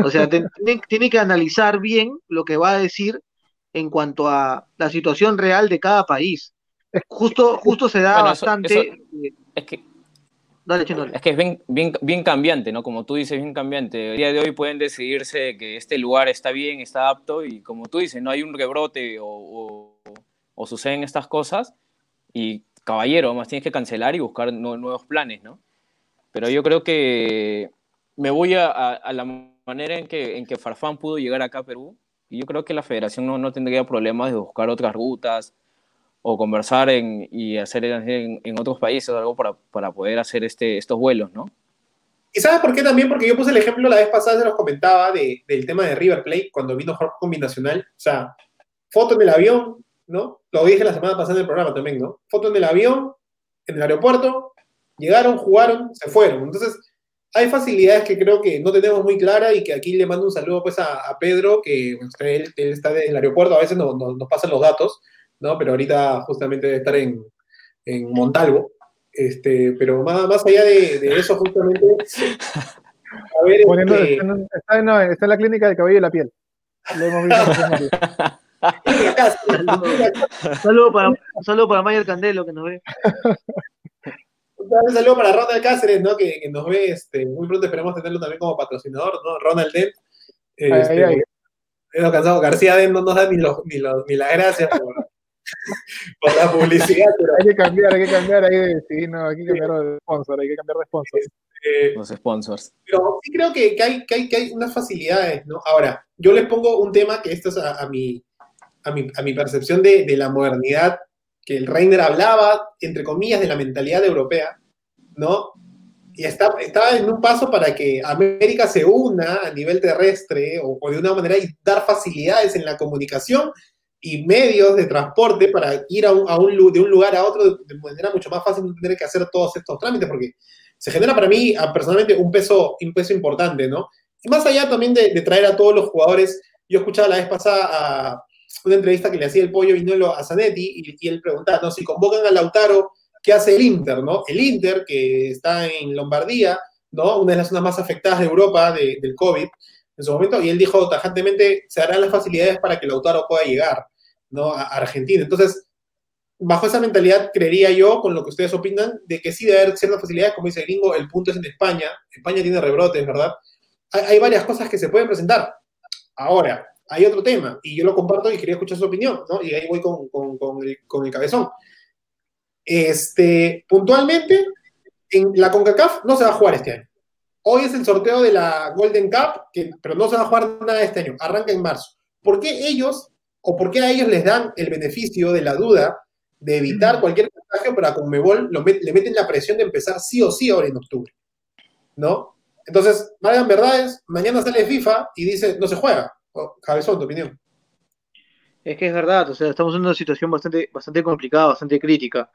o sea, tiene, tiene que analizar bien lo que va a decir en cuanto a la situación real de cada país. Justo, justo se da Bueno, eso- bastante. eso- Es que, dale, es que es bien, bien, bien cambiante, ¿no? Como tú dices, bien cambiante. El día de hoy pueden decidirse que este lugar está bien, está apto y como tú dices, no hay un rebrote o, o, o suceden estas cosas y caballero, más tienes que cancelar y buscar nue- nuevos planes, ¿no? Pero yo creo que me voy a, a- a la manera en que, en que Farfán pudo llegar acá a Perú y yo creo que la federación no, no tendría problemas de buscar otras rutas o conversar en, y hacer en, en otros países algo para, para poder hacer este, estos vuelos, ¿no? ¿Y sabes por qué también? Porque yo puse el ejemplo la vez pasada, se los comentaba, de- del tema de River Plate cuando vino jugar combinacional. O sea, foto en el avión, ¿no? Lo dije la semana pasada en el programa también, ¿no? Foto en el avión, en el aeropuerto, llegaron, jugaron, se fueron. Entonces, hay facilidades que creo que no tenemos muy claras y que aquí le mando un saludo pues a, Pedro, que él, él está en el aeropuerto, a veces nos, nos, nos pasan los datos, ¿no? Pero ahorita justamente debe estar en, en Montalvo. Este, pero más, más allá de, de eso, justamente, a ver, Poniendo- este, está, en, está en- no, está en la clínica del cabello y la piel. Lo hemos visto saludo para, saludo para Mayer Candelo que nos ve. un saludo para Ronald Cáceres, ¿no? Que, que nos ve, este, muy pronto esperemos tenerlo también como patrocinador, ¿no? Ronald Dent. Este, Ay, ay. Hemos cansado, García Dent no nos da ni, los, ni, los, ni las gracias por, por la publicidad, pero Hay que cambiar, hay que cambiar ahí de, sí, no, hay que cambiar de sponsor, hay que cambiar de sponsor. eh, Los sponsors. Pero sí creo que, que hay, que, hay, que hay unas facilidades, ¿no? Ahora, yo les pongo un tema que esto es a, a mi, a, mi, a mi percepción de, de la modernidad, que el Reiner hablaba, entre comillas, de la mentalidad europea, ¿no? Y está, está en un paso para que América se una a nivel terrestre o, o de una manera y dar facilidades en la comunicación y medios de transporte para ir a un, a un de un lugar a otro de, manera mucho más fácil, no tener que hacer todos estos trámites, porque se genera para mí a- personalmente un peso, un peso importante, ¿no? Y más allá también de, de traer a todos los jugadores, yo escuchaba la vez pasada a una entrevista que le hacía el pollo Vinolo a Zanetti y, y él preguntaba, ¿no? Si convocan a Lautaro, ¿qué hace el Inter, no? El Inter, que está en Lombardía, ¿no? Una de las zonas más afectadas de Europa de- del COVID en su momento, y él dijo tajantemente, se harán las facilidades para que Lautaro pueda llegar, ¿no? A Argentina. Entonces, bajo esa mentalidad, creería yo, con lo que ustedes opinan, de que sí debe haber ciertas facilidades, como dice Gringo, el punto es en España. España tiene rebrotes, ¿verdad? Hay, hay varias cosas que se pueden presentar. Ahora, hay otro tema, y yo lo comparto y quería escuchar su opinión, ¿no? Y ahí voy con, con, con, el, con el cabezón. Este, puntualmente, en la CONCACAF no se va a jugar este año. Hoy es el sorteo de la Golden Cup, que, pero no se va a jugar nada este año, arranca en marzo. ¿Por qué ellos, o por qué a ellos les dan el beneficio de la duda de evitar cualquier contagio, pero a Conmebol lo met, le meten la presión de empezar sí o sí ahora en octubre? ¿No? Entonces, valgan verdades, mañana sale FIFA y dice, no se juega. Cabezón, tu opinión. Es que es verdad, o sea, estamos en una situación bastante, bastante complicada, bastante crítica,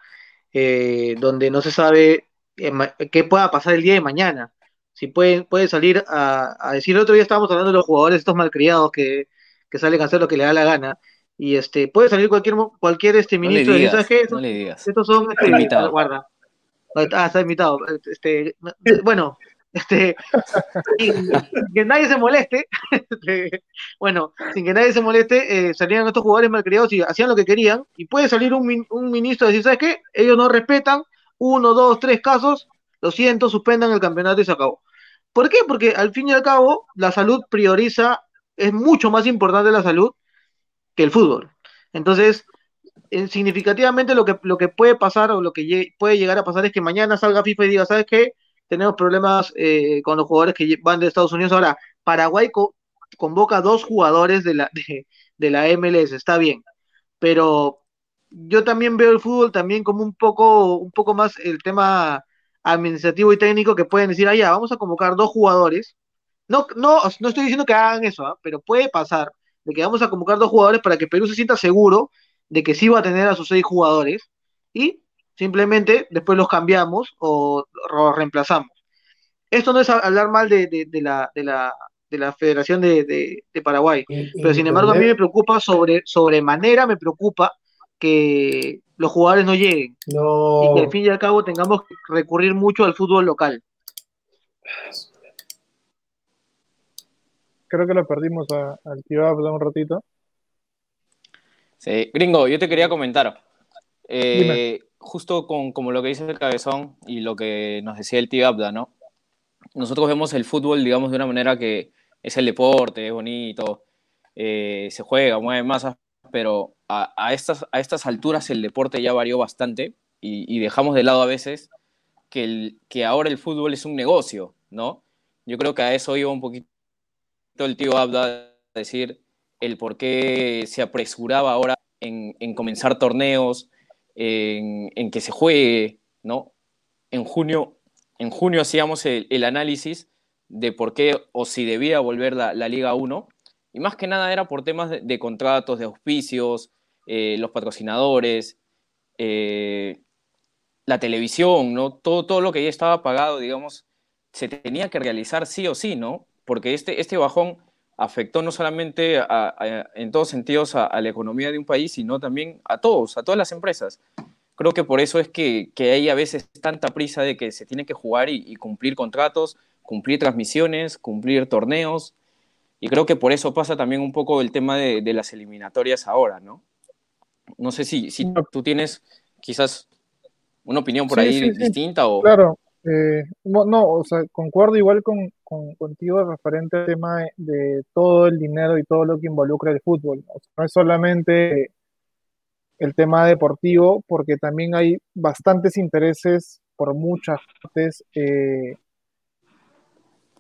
eh, donde no se sabe eh, qué pueda pasar el día de mañana. Si puede, puede salir a, a, decir, el otro día estábamos hablando de los jugadores estos malcriados que, que salen a hacer lo que le da la gana, y este, puede salir cualquier, cualquier este ministro no digas, y ¿sabes qué? Estos, no le digas. estos son, este, invitado. guarda. Ah, está invitado. Este, bueno, este, sin que nadie se moleste, este, bueno, sin que nadie se moleste, eh, salían estos jugadores malcriados y hacían lo que querían, y puede salir un, un ministro y decir, ¿sabes qué? Ellos no respetan, uno, dos, tres casos, lo siento, suspendan el campeonato y se acabó. ¿Por qué? Porque al fin y al cabo, la salud prioriza, es mucho más importante la salud que el fútbol. Entonces, eh, significativamente lo que, lo que puede pasar o lo que puede llegar a pasar es que mañana salga FIFA y diga, ¿sabes qué? Tenemos problemas eh, con los jugadores que van de Estados Unidos. Ahora, Paraguay co- convoca dos jugadores de la, de, de la MLS, está bien, pero yo también veo el fútbol también como un poco, un poco más el tema administrativo y técnico que pueden decir, ah, ya, vamos a convocar dos jugadores. No, no, no estoy diciendo que hagan eso, ¿ah? pero puede pasar de que vamos a convocar dos jugadores para que Perú se sienta seguro de que sí va a tener a sus seis jugadores y simplemente después los cambiamos o los reemplazamos. Esto no es hablar mal de, de, de la, de, la, de la Federación de, Paraguay, pero sin embargo a mí me preocupa sobre, sobremanera, me preocupa que los jugadores no lleguen y que No. al fin y al cabo tengamos que recurrir mucho al fútbol local. Creo que lo perdimos a- al tío Abda un ratito. Sí, gringo, yo te quería comentar. Eh, justo con como lo que dice el cabezón y lo que nos decía el tío Abda, ¿no? Nosotros vemos el fútbol, digamos, de una manera que es el deporte, es bonito, eh, se juega, mueve masas, pero a, a estas, a estas alturas el deporte ya varió bastante y, y dejamos de lado a veces que, el, que ahora el fútbol es un negocio, ¿no? Yo creo que a eso iba un poquito el tío Abda a decir el por qué se apresuraba ahora en, en comenzar torneos, en, que se juegue, ¿no? En junio, en junio hacíamos el, análisis de por qué o si debía volver la, la, Liga 1, y más que nada era por temas de, de contratos, de auspicios, eh, los patrocinadores, eh, la televisión, ¿no? Todo, todo lo que ya estaba pagado, digamos, se tenía que realizar sí o sí, ¿no? Porque este, este bajón afectó no solamente a, a, en todos sentidos a, a, la economía de un país, sino también a todos, a todas las empresas. Creo que por eso es que, que hay a veces tanta prisa de que se tiene que jugar y, y, cumplir contratos, cumplir transmisiones, cumplir torneos. Y creo que por eso pasa también un poco el tema de, de las eliminatorias ahora, ¿no? No sé si, si tú tienes quizás una opinión por sí, ahí sí, distinta sí. o... Claro, eh, no, o sea, concuerdo igual con, con, contigo referente al tema de, de, todo el dinero y todo lo que involucra el fútbol. O sea, no es solamente el tema deportivo, porque también hay bastantes intereses por muchas partes eh,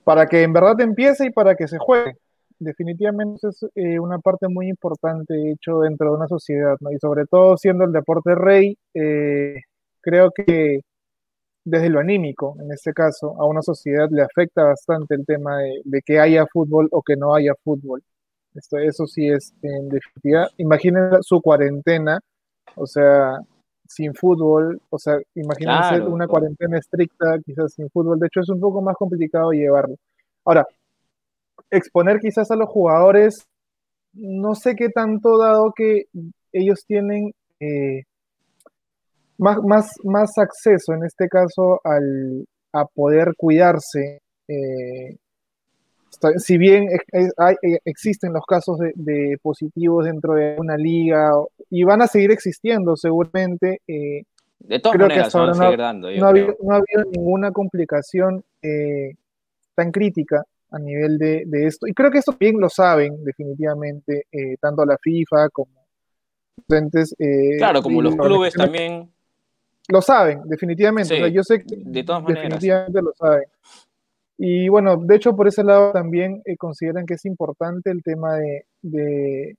para que en verdad empiece y para que se juegue. Definitivamente es eh, una parte muy importante, de hecho, dentro de una sociedad, ¿no? Y sobre todo siendo el deporte rey, eh, creo que desde lo anímico, en este caso, a una sociedad le afecta bastante el tema de, de que haya fútbol o que no haya fútbol. Esto, eso sí es en definitiva. Imaginen su cuarentena, o sea, sin fútbol, o sea, imagínense claro, una cuarentena estricta, quizás sin fútbol. De hecho, es un poco más complicado llevarlo. Ahora, exponer quizás a los jugadores, no sé qué tanto, dado que ellos tienen eh, más, más, más acceso en este caso al, a poder cuidarse eh, si bien existen los casos de, positivos dentro de una liga y van a seguir existiendo seguramente, eh, de todas maneras, no, ha habido, ninguna complicación eh, tan crítica a nivel de, esto. Y creo que esto bien lo saben definitivamente, eh, tanto la FIFA como docentes. claro, como los clubes también. Lo saben, definitivamente. yo sé que de todas maneras. definitivamente lo saben. Y bueno, de hecho, por ese lado también eh, consideran que es importante el tema de,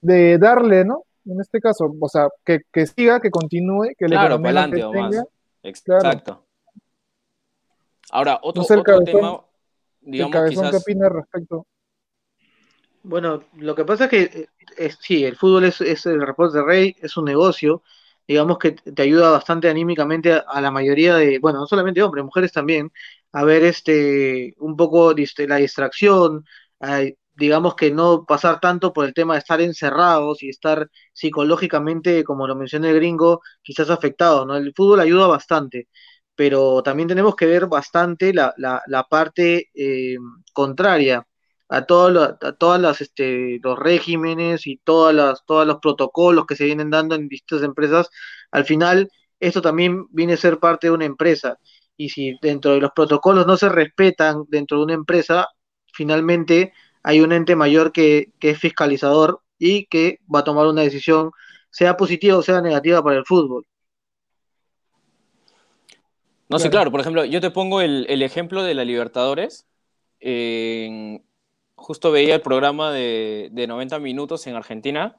de, darle, ¿no? En este caso, o sea, que, siga, que continúe, que le claro, para adelante más. Exacto. Ahora, otro, tema, digamos, quizás... ¿Qué opina respecto? Bueno, lo que pasa es que eh, sí, el fútbol es, es el reporte de rey, es un negocio, digamos que te ayuda bastante anímicamente a, la mayoría de, bueno, no solamente hombres, mujeres también, a ver este, un poco la distracción, digamos que no pasar tanto por el tema de estar encerrados y estar psicológicamente, como lo mencioné el gringo, quizás afectado, ¿no? El fútbol ayuda bastante, pero también tenemos que ver bastante la, la, parte eh, contraria a, todo a todas las este, los regímenes y todas las todos los protocolos que se vienen dando en distintas empresas al final esto también viene a ser parte de una empresa y si dentro de los protocolos no se respetan dentro de una empresa finalmente hay un ente mayor que, que es fiscalizador y que va a tomar una decisión sea positiva o sea negativa para el fútbol no sé, claro, por ejemplo, yo te pongo el, el ejemplo de la Libertadores. En, justo veía el programa de, 90 minutos en Argentina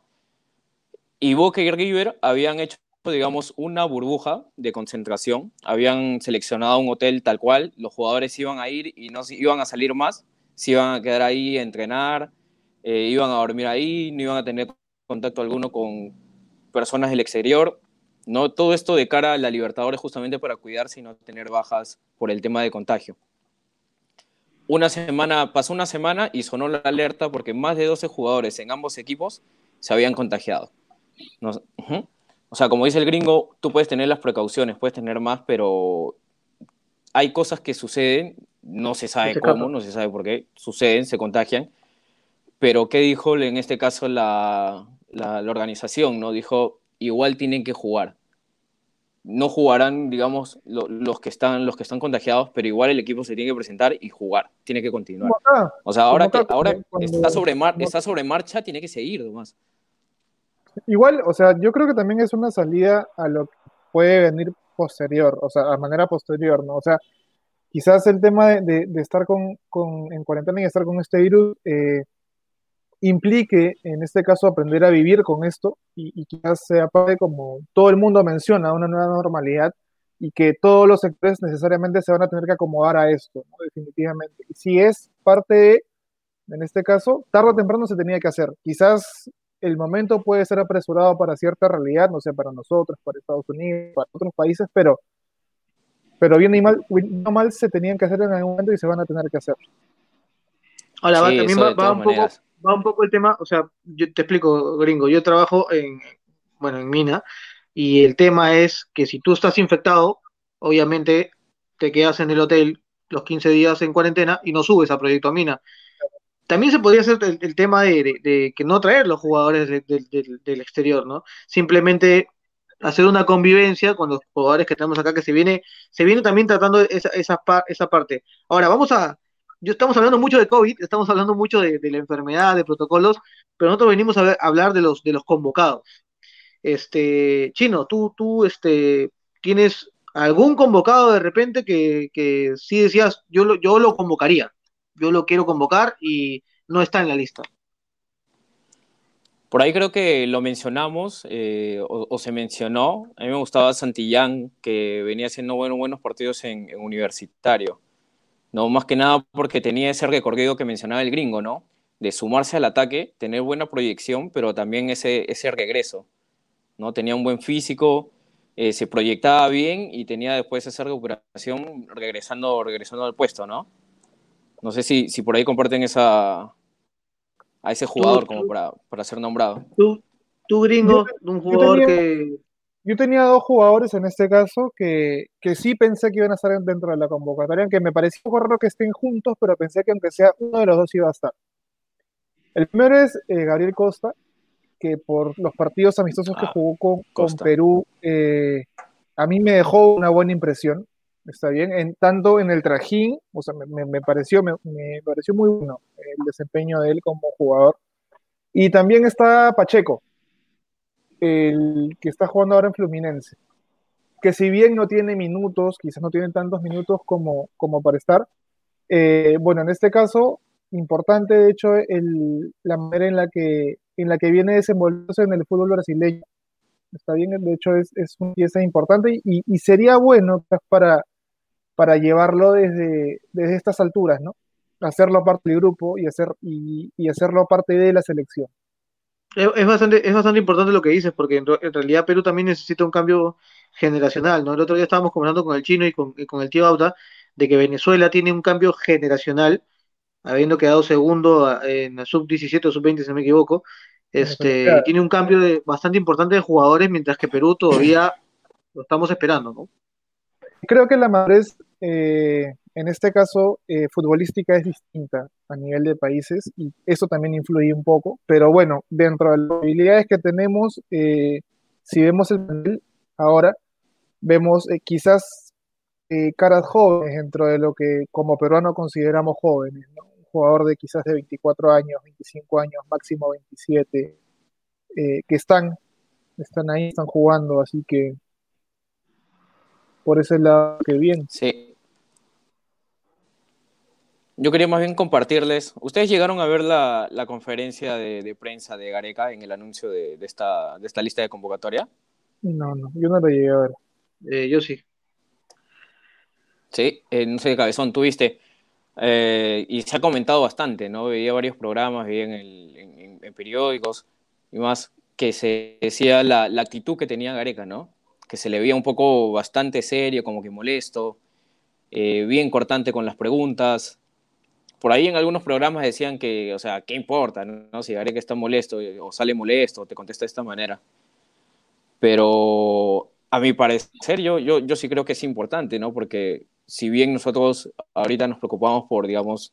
y Boca y River habían hecho, digamos, una burbuja de concentración. Habían seleccionado un hotel tal cual, los jugadores iban a ir y no iban a salir más, se iban a quedar ahí a entrenar, eh, iban a dormir ahí, no iban a tener contacto alguno con personas del exterior. ¿no? Todo esto de cara a la Libertadores justamente para cuidarse y no tener bajas por el tema de contagio una semana, pasó una semana y sonó la alerta porque más de 12 jugadores en ambos equipos se habían contagiado. O sea, como dice el gringo, tú puedes tener las precauciones, puedes tener más, pero hay cosas que suceden, no se sabe cómo, no se sabe por qué, suceden, se contagian. Pero ¿qué dijo en este caso la, la organización? ¿no? Dijo, igual tienen que jugar no jugarán, digamos, los, que están, los que están contagiados, pero igual el equipo se tiene que presentar y jugar, tiene que continuar. o sea, ahora que ahora está, sobre está sobre marcha, tiene que seguir nomás. Igual, o sea, yo creo que también es una salida a lo que puede venir posterior, o sea, a manera posterior, ¿no? O sea, quizás el tema de, estar con, en cuarentena y estar con este virus eh, implique, en este caso, aprender a vivir con esto y, quizás sea parte, como todo el mundo menciona, una nueva normalidad y que todos los sectores necesariamente se van a tener que acomodar a esto, definitivamente. Y si es parte de, en este caso, tarde o temprano se tenía que hacer. Quizás el momento puede ser apresurado para cierta realidad, no sé, para nosotros, para Estados Unidos, para otros países, pero, pero bien y mal, no mal se tenían que hacer en algún momento y se van a tener que hacer. Hola, también va, un poco, va un poco el tema, o sea, yo te explico, gringo, yo trabajo en, bueno, en mina, y el tema es que si tú estás infectado, obviamente te quedas en el hotel los 15 días en cuarentena y no subes a Proyecto Mina. También se podría hacer el, tema de, que no traer los jugadores del exterior, ¿no? Simplemente hacer una convivencia con los jugadores que tenemos acá, que se viene, se viene también tratando esa, esa, esa parte. Ahora, vamos a, yo estamos hablando mucho de COVID, estamos hablando mucho de, la enfermedad, de protocolos, pero nosotros venimos a, hablar de los, de los convocados. Este, Chino, tú, tú, este, tienes algún convocado de repente que, que sí decías, yo lo, convocaría, yo lo quiero convocar y no está en la lista. Por ahí creo que lo mencionamos eh, o, se mencionó. A mí me gustaba Santillán, que venía haciendo buenos, buenos partidos en universitario. ¿No? Más que nada porque tenía ese recorrido que mencionaba el gringo, ¿no? De sumarse al ataque, tener buena proyección, pero también ese, ese regreso, ¿no? Tenía un buen físico, eh, se proyectaba bien y tenía después esa recuperación regresando, regresando al puesto, ¿no? No sé si, si por ahí comparten esa, a ese jugador como para, para ser nombrado. Tú, tú gringo, un jugador que... yo tenía dos jugadores en este caso que, que, sí pensé que iban a estar dentro de la convocatoria, aunque me pareció raro que estén juntos, pero pensé que aunque sea uno de los dos iba a estar. El primero es eh, Gabriel Costa, que por los partidos amistosos que ah, jugó con, con Perú, eh, a mí me dejó una buena impresión. Está bien, en, tanto en el trajín, o sea, me, me pareció, me, me, pareció muy bueno el desempeño de él como jugador. Y también está Pacheco, el que está jugando ahora en Fluminense, que si bien no tiene minutos, quizás no tiene tantos minutos como, como para estar, eh, bueno, en este caso, importante de hecho la manera en la que, en la que viene desenvolviéndose en el fútbol brasileño. Está bien, de hecho es, es una pieza importante y, sería bueno para, para llevarlo desde, desde estas alturas, ¿no? Hacerlo parte del grupo y, hacer, y hacerlo parte de la selección. Es, bastante, es bastante importante lo que dices, porque en, realidad Perú también necesita un cambio generacional, ¿no? El otro día estábamos conversando con el chino y con, el tío Auta de que Venezuela tiene un cambio generacional, habiendo quedado segundo en la sub-17 o sub-20, si no me equivoco, este, tiene un cambio de, bastante importante de jugadores, mientras que Perú todavía lo estamos esperando, ¿no? Creo que la madurez eh, en este caso, eh, futbolística es distinta a nivel de países y eso también influye un poco. Pero bueno, dentro de las habilidades que tenemos, eh, si vemos el panel ahora, vemos eh, quizás caras jóvenes dentro de lo que como peruano consideramos jóvenes. Un jugador de quizás de 24 años, 25 años, máximo 27, que están, están ahí, están jugando, así que por ese lado que bien. Sí, yo quería más bien compartirles. ¿Ustedes llegaron a ver la, conferencia de, prensa de Gareca en el anuncio de, esta, de esta lista de convocatoria? No, no, yo no lo llegué a ver. Eh, yo sí. Sí, eh, no sé, Cabezón, tuviste. Eh, y se ha comentado bastante, ¿no? Veía varios programas, veía en, en, periódicos y más que se decía la, la, actitud que tenía Gareca, ¿no? Que se le veía un poco bastante serio, como que molesto, bien cortante con las preguntas, por ahí en algunos programas decían que, o sea, ¿qué importa? No? Si que está molesto o sale molesto o te contesta de esta manera. Pero a mi parecer yo, yo, yo sí creo que es importante, ¿no? Porque si bien nosotros ahorita nos preocupamos por, digamos,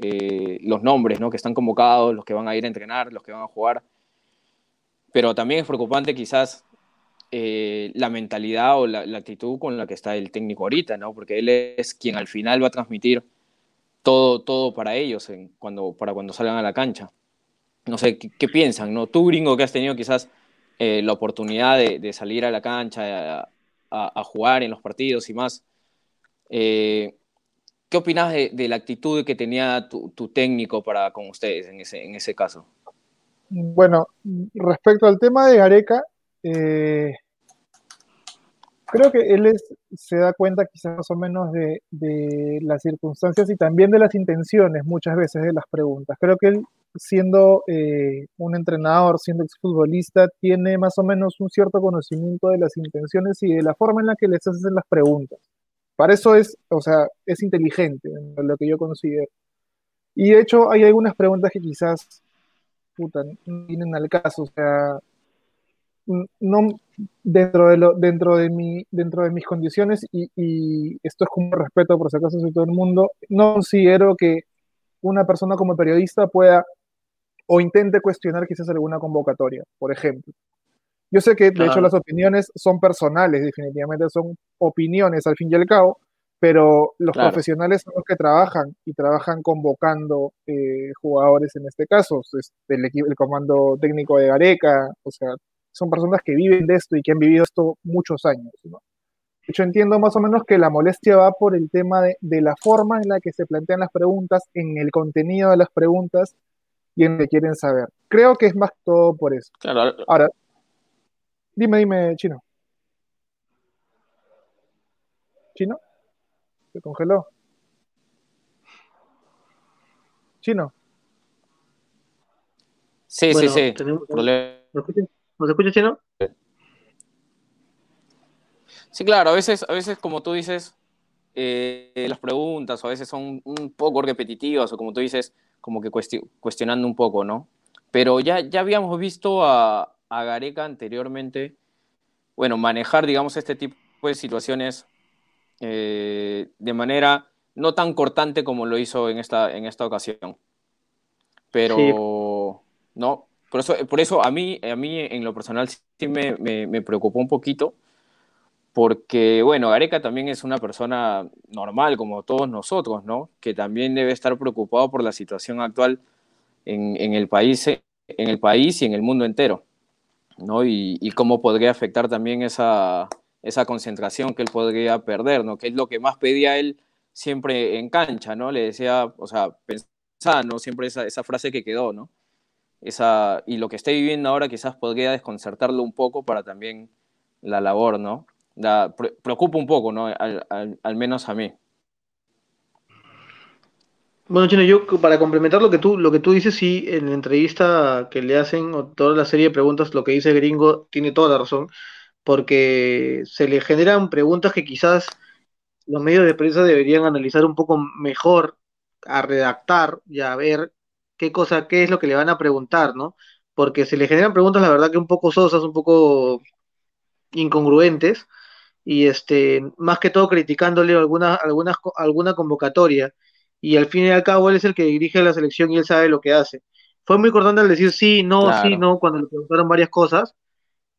eh, los nombres, ¿no? Que están convocados, los que van a ir a entrenar, los que van a jugar, pero también es preocupante quizás eh, la mentalidad o la, la, actitud con la que está el técnico ahorita, ¿no? Porque él es quien al final va a transmitir todo, todo para ellos cuando, para cuando salgan a la cancha. No sé, ¿qué, piensan? ¿no? Tú, gringo, que has tenido quizás eh, la oportunidad de, salir a la cancha a, jugar en los partidos y más, eh, ¿qué opinas de, la actitud que tenía tu, técnico para con ustedes en ese, en ese caso? Bueno, respecto al tema de Gareca, eh, creo que él es, se da cuenta quizás más o menos de, las circunstancias y también de las intenciones muchas veces de las preguntas. Creo que él, siendo eh, un entrenador, siendo exfutbolista, tiene más o menos un cierto conocimiento de las intenciones y de la forma en la que les hacen las preguntas. Para eso es, o sea, es inteligente, en lo que yo considero. Y de hecho hay algunas preguntas que quizás puta, no vienen al caso, o sea, no dentro de lo, dentro de mi, dentro de mis condiciones y, y, esto es como respeto por si acaso soy todo el mundo, no considero que una persona como periodista pueda o intente cuestionar quizás alguna convocatoria, por ejemplo. Yo sé que de hecho las opiniones son personales, definitivamente son opiniones al fin y al cabo, pero los profesionales son los que trabajan y trabajan convocando eh, jugadores en este caso, el, el comando técnico de Gareca, o sea, son personas que viven de esto y que han vivido esto muchos años. ¿no? Yo entiendo más o menos que la molestia va por el tema de, de, la forma en la que se plantean las preguntas, en el contenido de las preguntas y en lo que quieren saber. Creo que es más todo por eso. Claro. Ahora, dime, dime, Chino. ¿Chino? ¿Se congeló? ¿Chino? Sí, sí, sí. Tenemos... ¿Nos escuchas, Chino? Sí, claro, a veces, a veces como tú dices, eh, las preguntas a veces son un poco repetitivas o como tú dices, como que cuestionando un poco, ¿no? Pero ya, ya habíamos visto a, a Gareca anteriormente bueno, manejar, digamos, este tipo de situaciones eh, de manera no tan cortante como lo hizo en esta, en esta ocasión. Pero, no, por eso, por eso a, mí, a mí en lo personal sí me, me, preocupó un poquito, porque, bueno, Gareca también es una persona normal como todos nosotros, ¿no? Que también debe estar preocupado por la situación actual en, en el, país, en el país y en el mundo entero, ¿no? Y, y cómo podría afectar también esa, esa concentración que él podría perder, ¿no? Que es lo que más pedía él siempre en cancha, ¿no? Le decía, o sea, pensaba, ¿no? Siempre esa, esa frase que quedó, ¿no? Esa, y lo que esté viviendo ahora quizás podría desconcertarlo un poco para también la labor, ¿no? Da, preocupa un poco, ¿no? Al, al, menos a mí. Bueno, Chino, yo para complementar lo que tú, lo que tú dices, sí, en la entrevista que le hacen, o toda la serie de preguntas, lo que dice Gringo tiene toda la razón porque se le generan preguntas que quizás los medios de prensa deberían analizar un poco mejor, a redactar y a ver qué cosa, qué es lo que le van a preguntar, ¿no? Porque se le generan preguntas, la verdad, que un poco sosas, un poco incongruentes, y este, más que todo criticándole alguna, alguna, alguna convocatoria, y al fin y al cabo él es el que dirige la selección y él sabe lo que hace. Fue muy cortante al decir sí, no, sí, no, cuando le preguntaron varias cosas,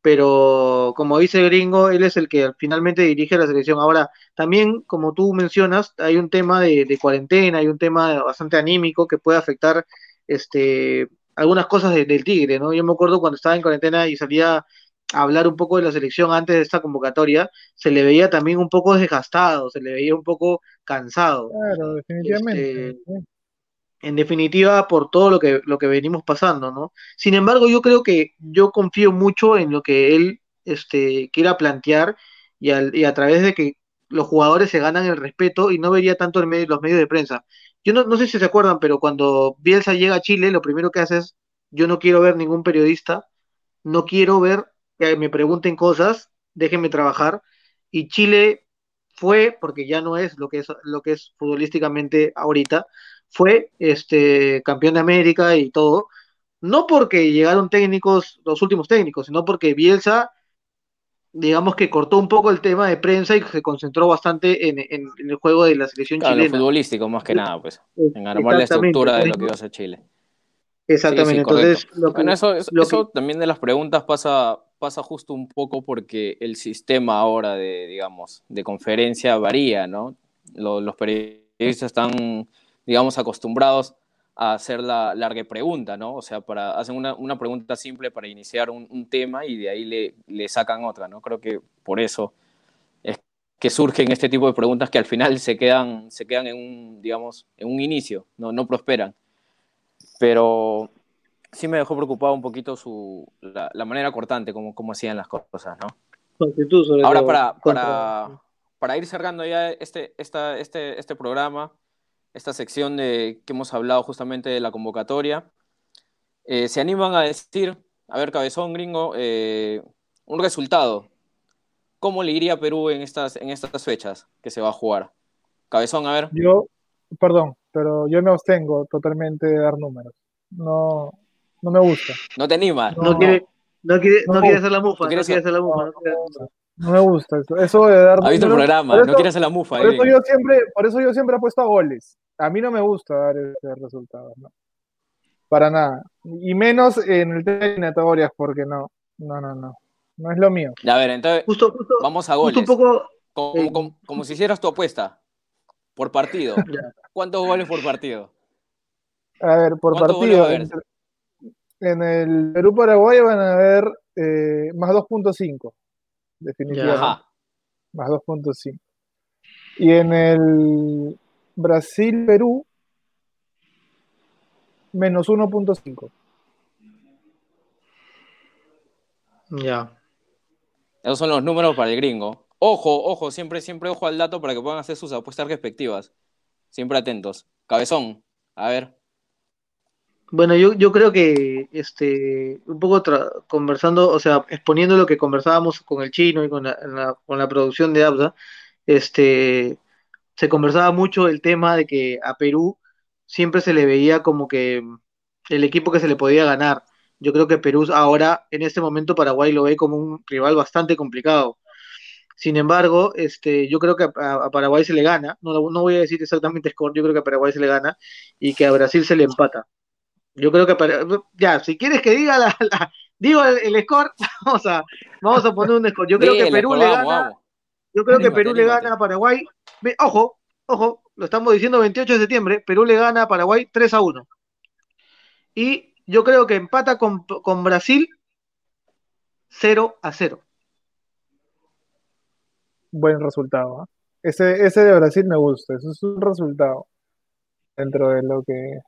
pero como dice Gringo, él es el que finalmente dirige la selección. Ahora, también, como tú mencionas, hay un tema de, cuarentena, hay un tema bastante anímico que puede afectar este, algunas cosas del Tigre, ¿no? Yo me acuerdo cuando estaba en cuarentena y salía a hablar un poco de la selección antes de esta convocatoria, se le veía también un poco desgastado, se le veía un poco cansado. Claro, definitivamente. Este, en definitiva por todo lo que, lo que venimos pasando, ¿no? Sin embargo, yo creo que yo confío mucho en lo que él este, quiera plantear y, y a través de que los jugadores se ganan el respeto y no vería tanto los medios de prensa. Yo no, no sé si se acuerdan, pero cuando Bielsa llega a Chile, lo primero que hace es, yo no quiero ver ningún periodista, no quiero ver que me pregunten cosas, déjenme trabajar. Y Chile fue, porque ya no es lo que es, lo que es futbolísticamente ahorita, fue este, campeón de América y todo, no porque llegaron técnicos, los últimos técnicos, sino porque Bielsa, digamos que cortó un poco el tema de prensa y se concentró bastante en, el juego de la selección claro, chilena. Lo futbolístico más que nada, pues, en armar la estructura de lo que iba a ser Chile. Exactamente, entonces... bueno, eso, eso, también de las preguntas pasa, pasa justo un poco porque el sistema ahora de, digamos, de conferencia varía, ¿no? Los, los periodistas están digamos, acostumbrados a hacer la larga pregunta, ¿no? O sea, para, hacen una, una pregunta simple para iniciar un, tema y de ahí le, le, sacan otra, ¿no? Creo que por eso es que surgen este tipo de preguntas que al final se quedan, se quedan en un, digamos, en un inicio, no, no prosperan. Pero sí me dejó preocupado un poquito su, la, la manera cortante, como, como hacían las cosas, ¿no? Ahora, para, para, para ir cerrando ya este, esta, este, este programa, esta sección de que hemos hablado justamente de la convocatoria. Eh, se animan a decir, a ver, cabezón gringo, eh, un resultado. ¿Cómo le iría a Perú en estas, en estas fechas que se va a jugar? Cabezón, a ver. Yo, perdón, pero yo me abstengo totalmente de dar números. No, no me gusta. ¿No te anima? No, quiere, no, quiere, no, quiere hacer la mufa. No quiere hacer la mufa. No me gusta eso. Eso de dar. Ha visto el programa, no quiere hacer la mufa. Por eso, yo siempre, por eso yo siempre apuesto a goles. A mí no me gusta dar ese resultado, ¿no? Para nada. Y menos en el tema de eliminatorias, porque no. No, no, no. No es lo mío. A ver, entonces. Justo, justo, vamos a goles. un poco, como, como, si hicieras tu apuesta. Por partido. ¿Cuántos goles por partido? A ver, por partido. En, en, el Perú-Paraguay van a haber eh, más 2.5 definitivamente. Más 2.5. Y en el Brasil-Perú, menos 1.5. Ya. Esos son los números para el gringo. Ojo, ojo, siempre, siempre ojo al dato para que puedan hacer sus apuestas respectivas. Siempre atentos. Cabezón, a ver. Bueno, yo, yo creo que este un poco conversando, o sea, exponiendo lo que conversábamos con el chino y con la, con la producción de Abda, este se conversaba mucho el tema de que a Perú siempre se le veía como que el equipo que se le podía ganar, Yo creo que Perú ahora, en este momento, Paraguay lo ve como un rival bastante complicado. Sin embargo, este, yo creo que a, Paraguay se le gana, no, no voy a decir exactamente score, yo creo que a Paraguay se le gana y que a Brasil se le empata. Yo creo que para, ya, si quieres que diga la, digo el, score, vamos a, vamos a poner un score. Yo creo que Perú le gana. Yo creo que Perú le gana a Paraguay. Ojo, ojo, lo estamos diciendo 28 de septiembre, Perú le gana a Paraguay 3 a 1. Y yo creo que empata con, con Brasil 0 a 0. Buen resultado. ¿ah? Ese, ese de Brasil me gusta, eso es un resultado dentro de lo que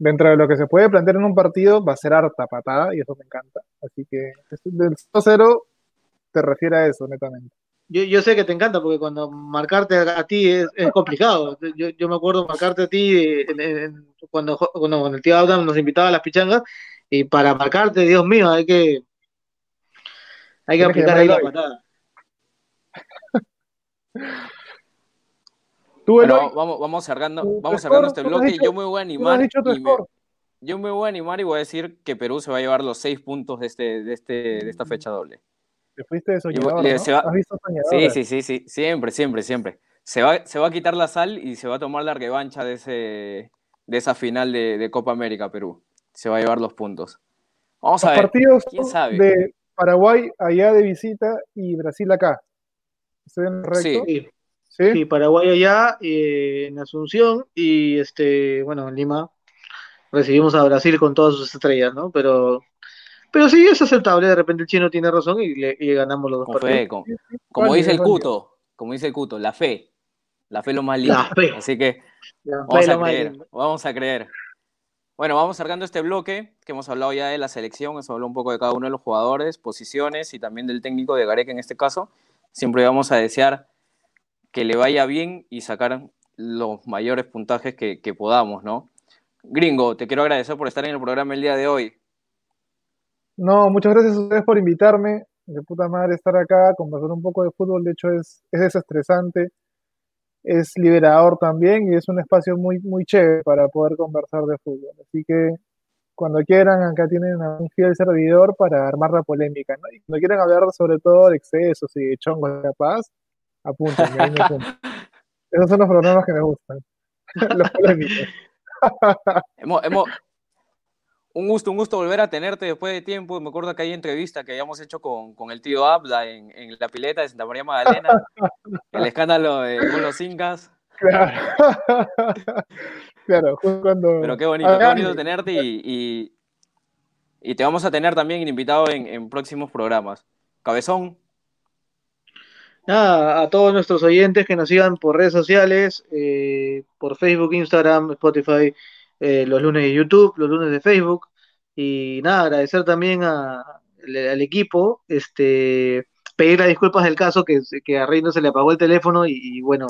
dentro de lo que se puede plantear en un partido, va a ser harta patada y eso me encanta. Así que del 0-0 te refiere a eso, netamente. Yo, yo, sé que te encanta porque cuando marcarte a, ti es, complicado. Yo, yo, me acuerdo marcarte a ti cuando, cuando, el tío Adam nos invitaba a las pichangas y para marcarte, Dios mío, hay que hay que aplicar ahí la patada. vamos, vamos cerrando, vamos cerrando este bloque. yo me voy a animar. Y yo me voy a animar y voy a decir que Perú se va a llevar los seis puntos de, este, de, este, de esta fecha doble. Te fuiste de soñador, ¿no? ¿Has visto Sí, sí, sí, sí, siempre, siempre, siempre. Se va, se va a quitar la sal y se va a tomar la revancha de, ese, de esa final de, de Copa América Perú. Se va a llevar los puntos. Vamos a ver. partidos ¿Quién sabe? de Paraguay allá de visita y Brasil acá. ¿Estoy en recto? Sí. ¿Sí? Paraguay allá, eh, en Asunción, y este, bueno, en Lima recibimos a Brasil con todas sus estrellas, ¿no? Pero, pero sí es aceptable, de repente el chino tiene razón y le, ganamos los dos partidos. como dice el Cuto, como dice el Cuto, la fe. La fe es lo más lindo. Así que vamos a creer, vamos a creer. Bueno, vamos cerrando este bloque, que hemos hablado ya de la selección, hemos hablado un poco de cada uno de los jugadores, posiciones y también del técnico de Gareca en este caso. Siempre vamos a desear que le vaya bien y sacar los mayores puntajes que, podamos, ¿no? Gringo, te quiero agradecer por estar en el programa el día de hoy. No, muchas gracias a ustedes por invitarme. De puta madre estar acá, conversar un poco de fútbol, de hecho es, es desestresante, es liberador también y es un espacio muy, muy chévere para poder conversar de fútbol. Así que cuando quieran, acá tienen a un fiel servidor para armar la polémica, ¿no? Y cuando quieran hablar sobre todo de excesos y de chongos de la paz, Apúntenme, Esos son los programas que me gustan. los polémicos. hemos, un gusto, un gusto volver a tenerte después de tiempo. Me acuerdo que hay entrevista que habíamos hecho con, con el tío Abda en, en, la pileta de Santa María Magdalena, el escándalo de los incas. Claro, claro cuando... Pero qué bonito, qué bonito tenerte y, y, y, te vamos a tener también invitado en, en próximos programas. Cabezón, a todos nuestros oyentes que nos sigan por redes sociales, eh, por Facebook, Instagram, Spotify, eh, los lunes de YouTube, los lunes de Facebook. Y nada, agradecer también al equipo, este, pedir las disculpas del caso que, que a Rey no se le apagó el teléfono y, bueno,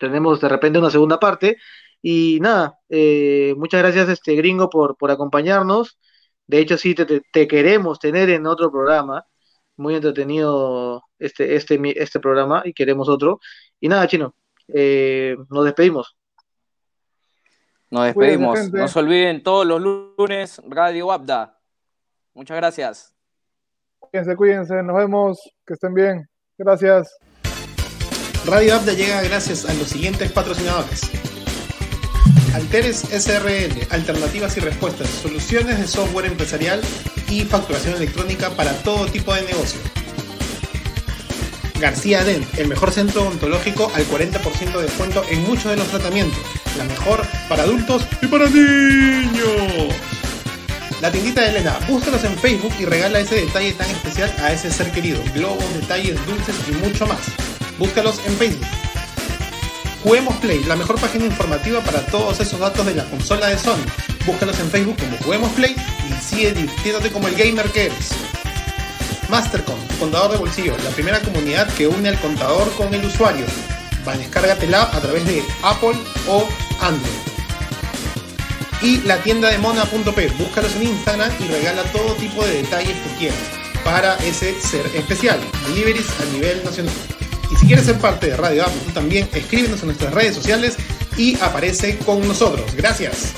tenemos de repente una segunda parte. Y nada, eh, muchas gracias este gringo por, por acompañarnos. De hecho, sí, te queremos tener en otro programa muy entretenido este, este, este programa y queremos otro. Y nada, chino, eh, nos despedimos. Nos despedimos. no se olviden todos los lunes Radio Abda. Muchas gracias. Cuídense, cuídense, nos vemos, que estén bien. Gracias. Radio Abda llega gracias a los siguientes patrocinadores. Alteres SRL, alternativas y respuestas, soluciones de software empresarial y facturación electrónica para todo tipo de negocio. García Dent, el mejor centro odontológico al 40% de descuento en muchos de los tratamientos. La mejor para adultos y para niños. La tiendita de Elena, búscalos en Facebook y regala ese detalle tan especial a ese ser querido. Globos, detalles, dulces y mucho más. Búscalos en Facebook. Juguemos Play, la mejor página informativa para todos esos datos de la consola de Sony. Búscalos en Facebook como Juguemos Play y sigue divirtiéndote como el gamer que eres. Mastercom, contador de bolsillo, la primera comunidad que une al contador con el usuario. Va, descárgatela a través de Apple o Android. Y la tienda de mona.p, búscalos en Instagram y regala todo tipo de detalles que quieras para ese ser especial. Deliveries a nivel nacional. Y si quieres ser parte de Radio Apple, tú también escríbenos en nuestras redes sociales y aparece con nosotros. Gracias.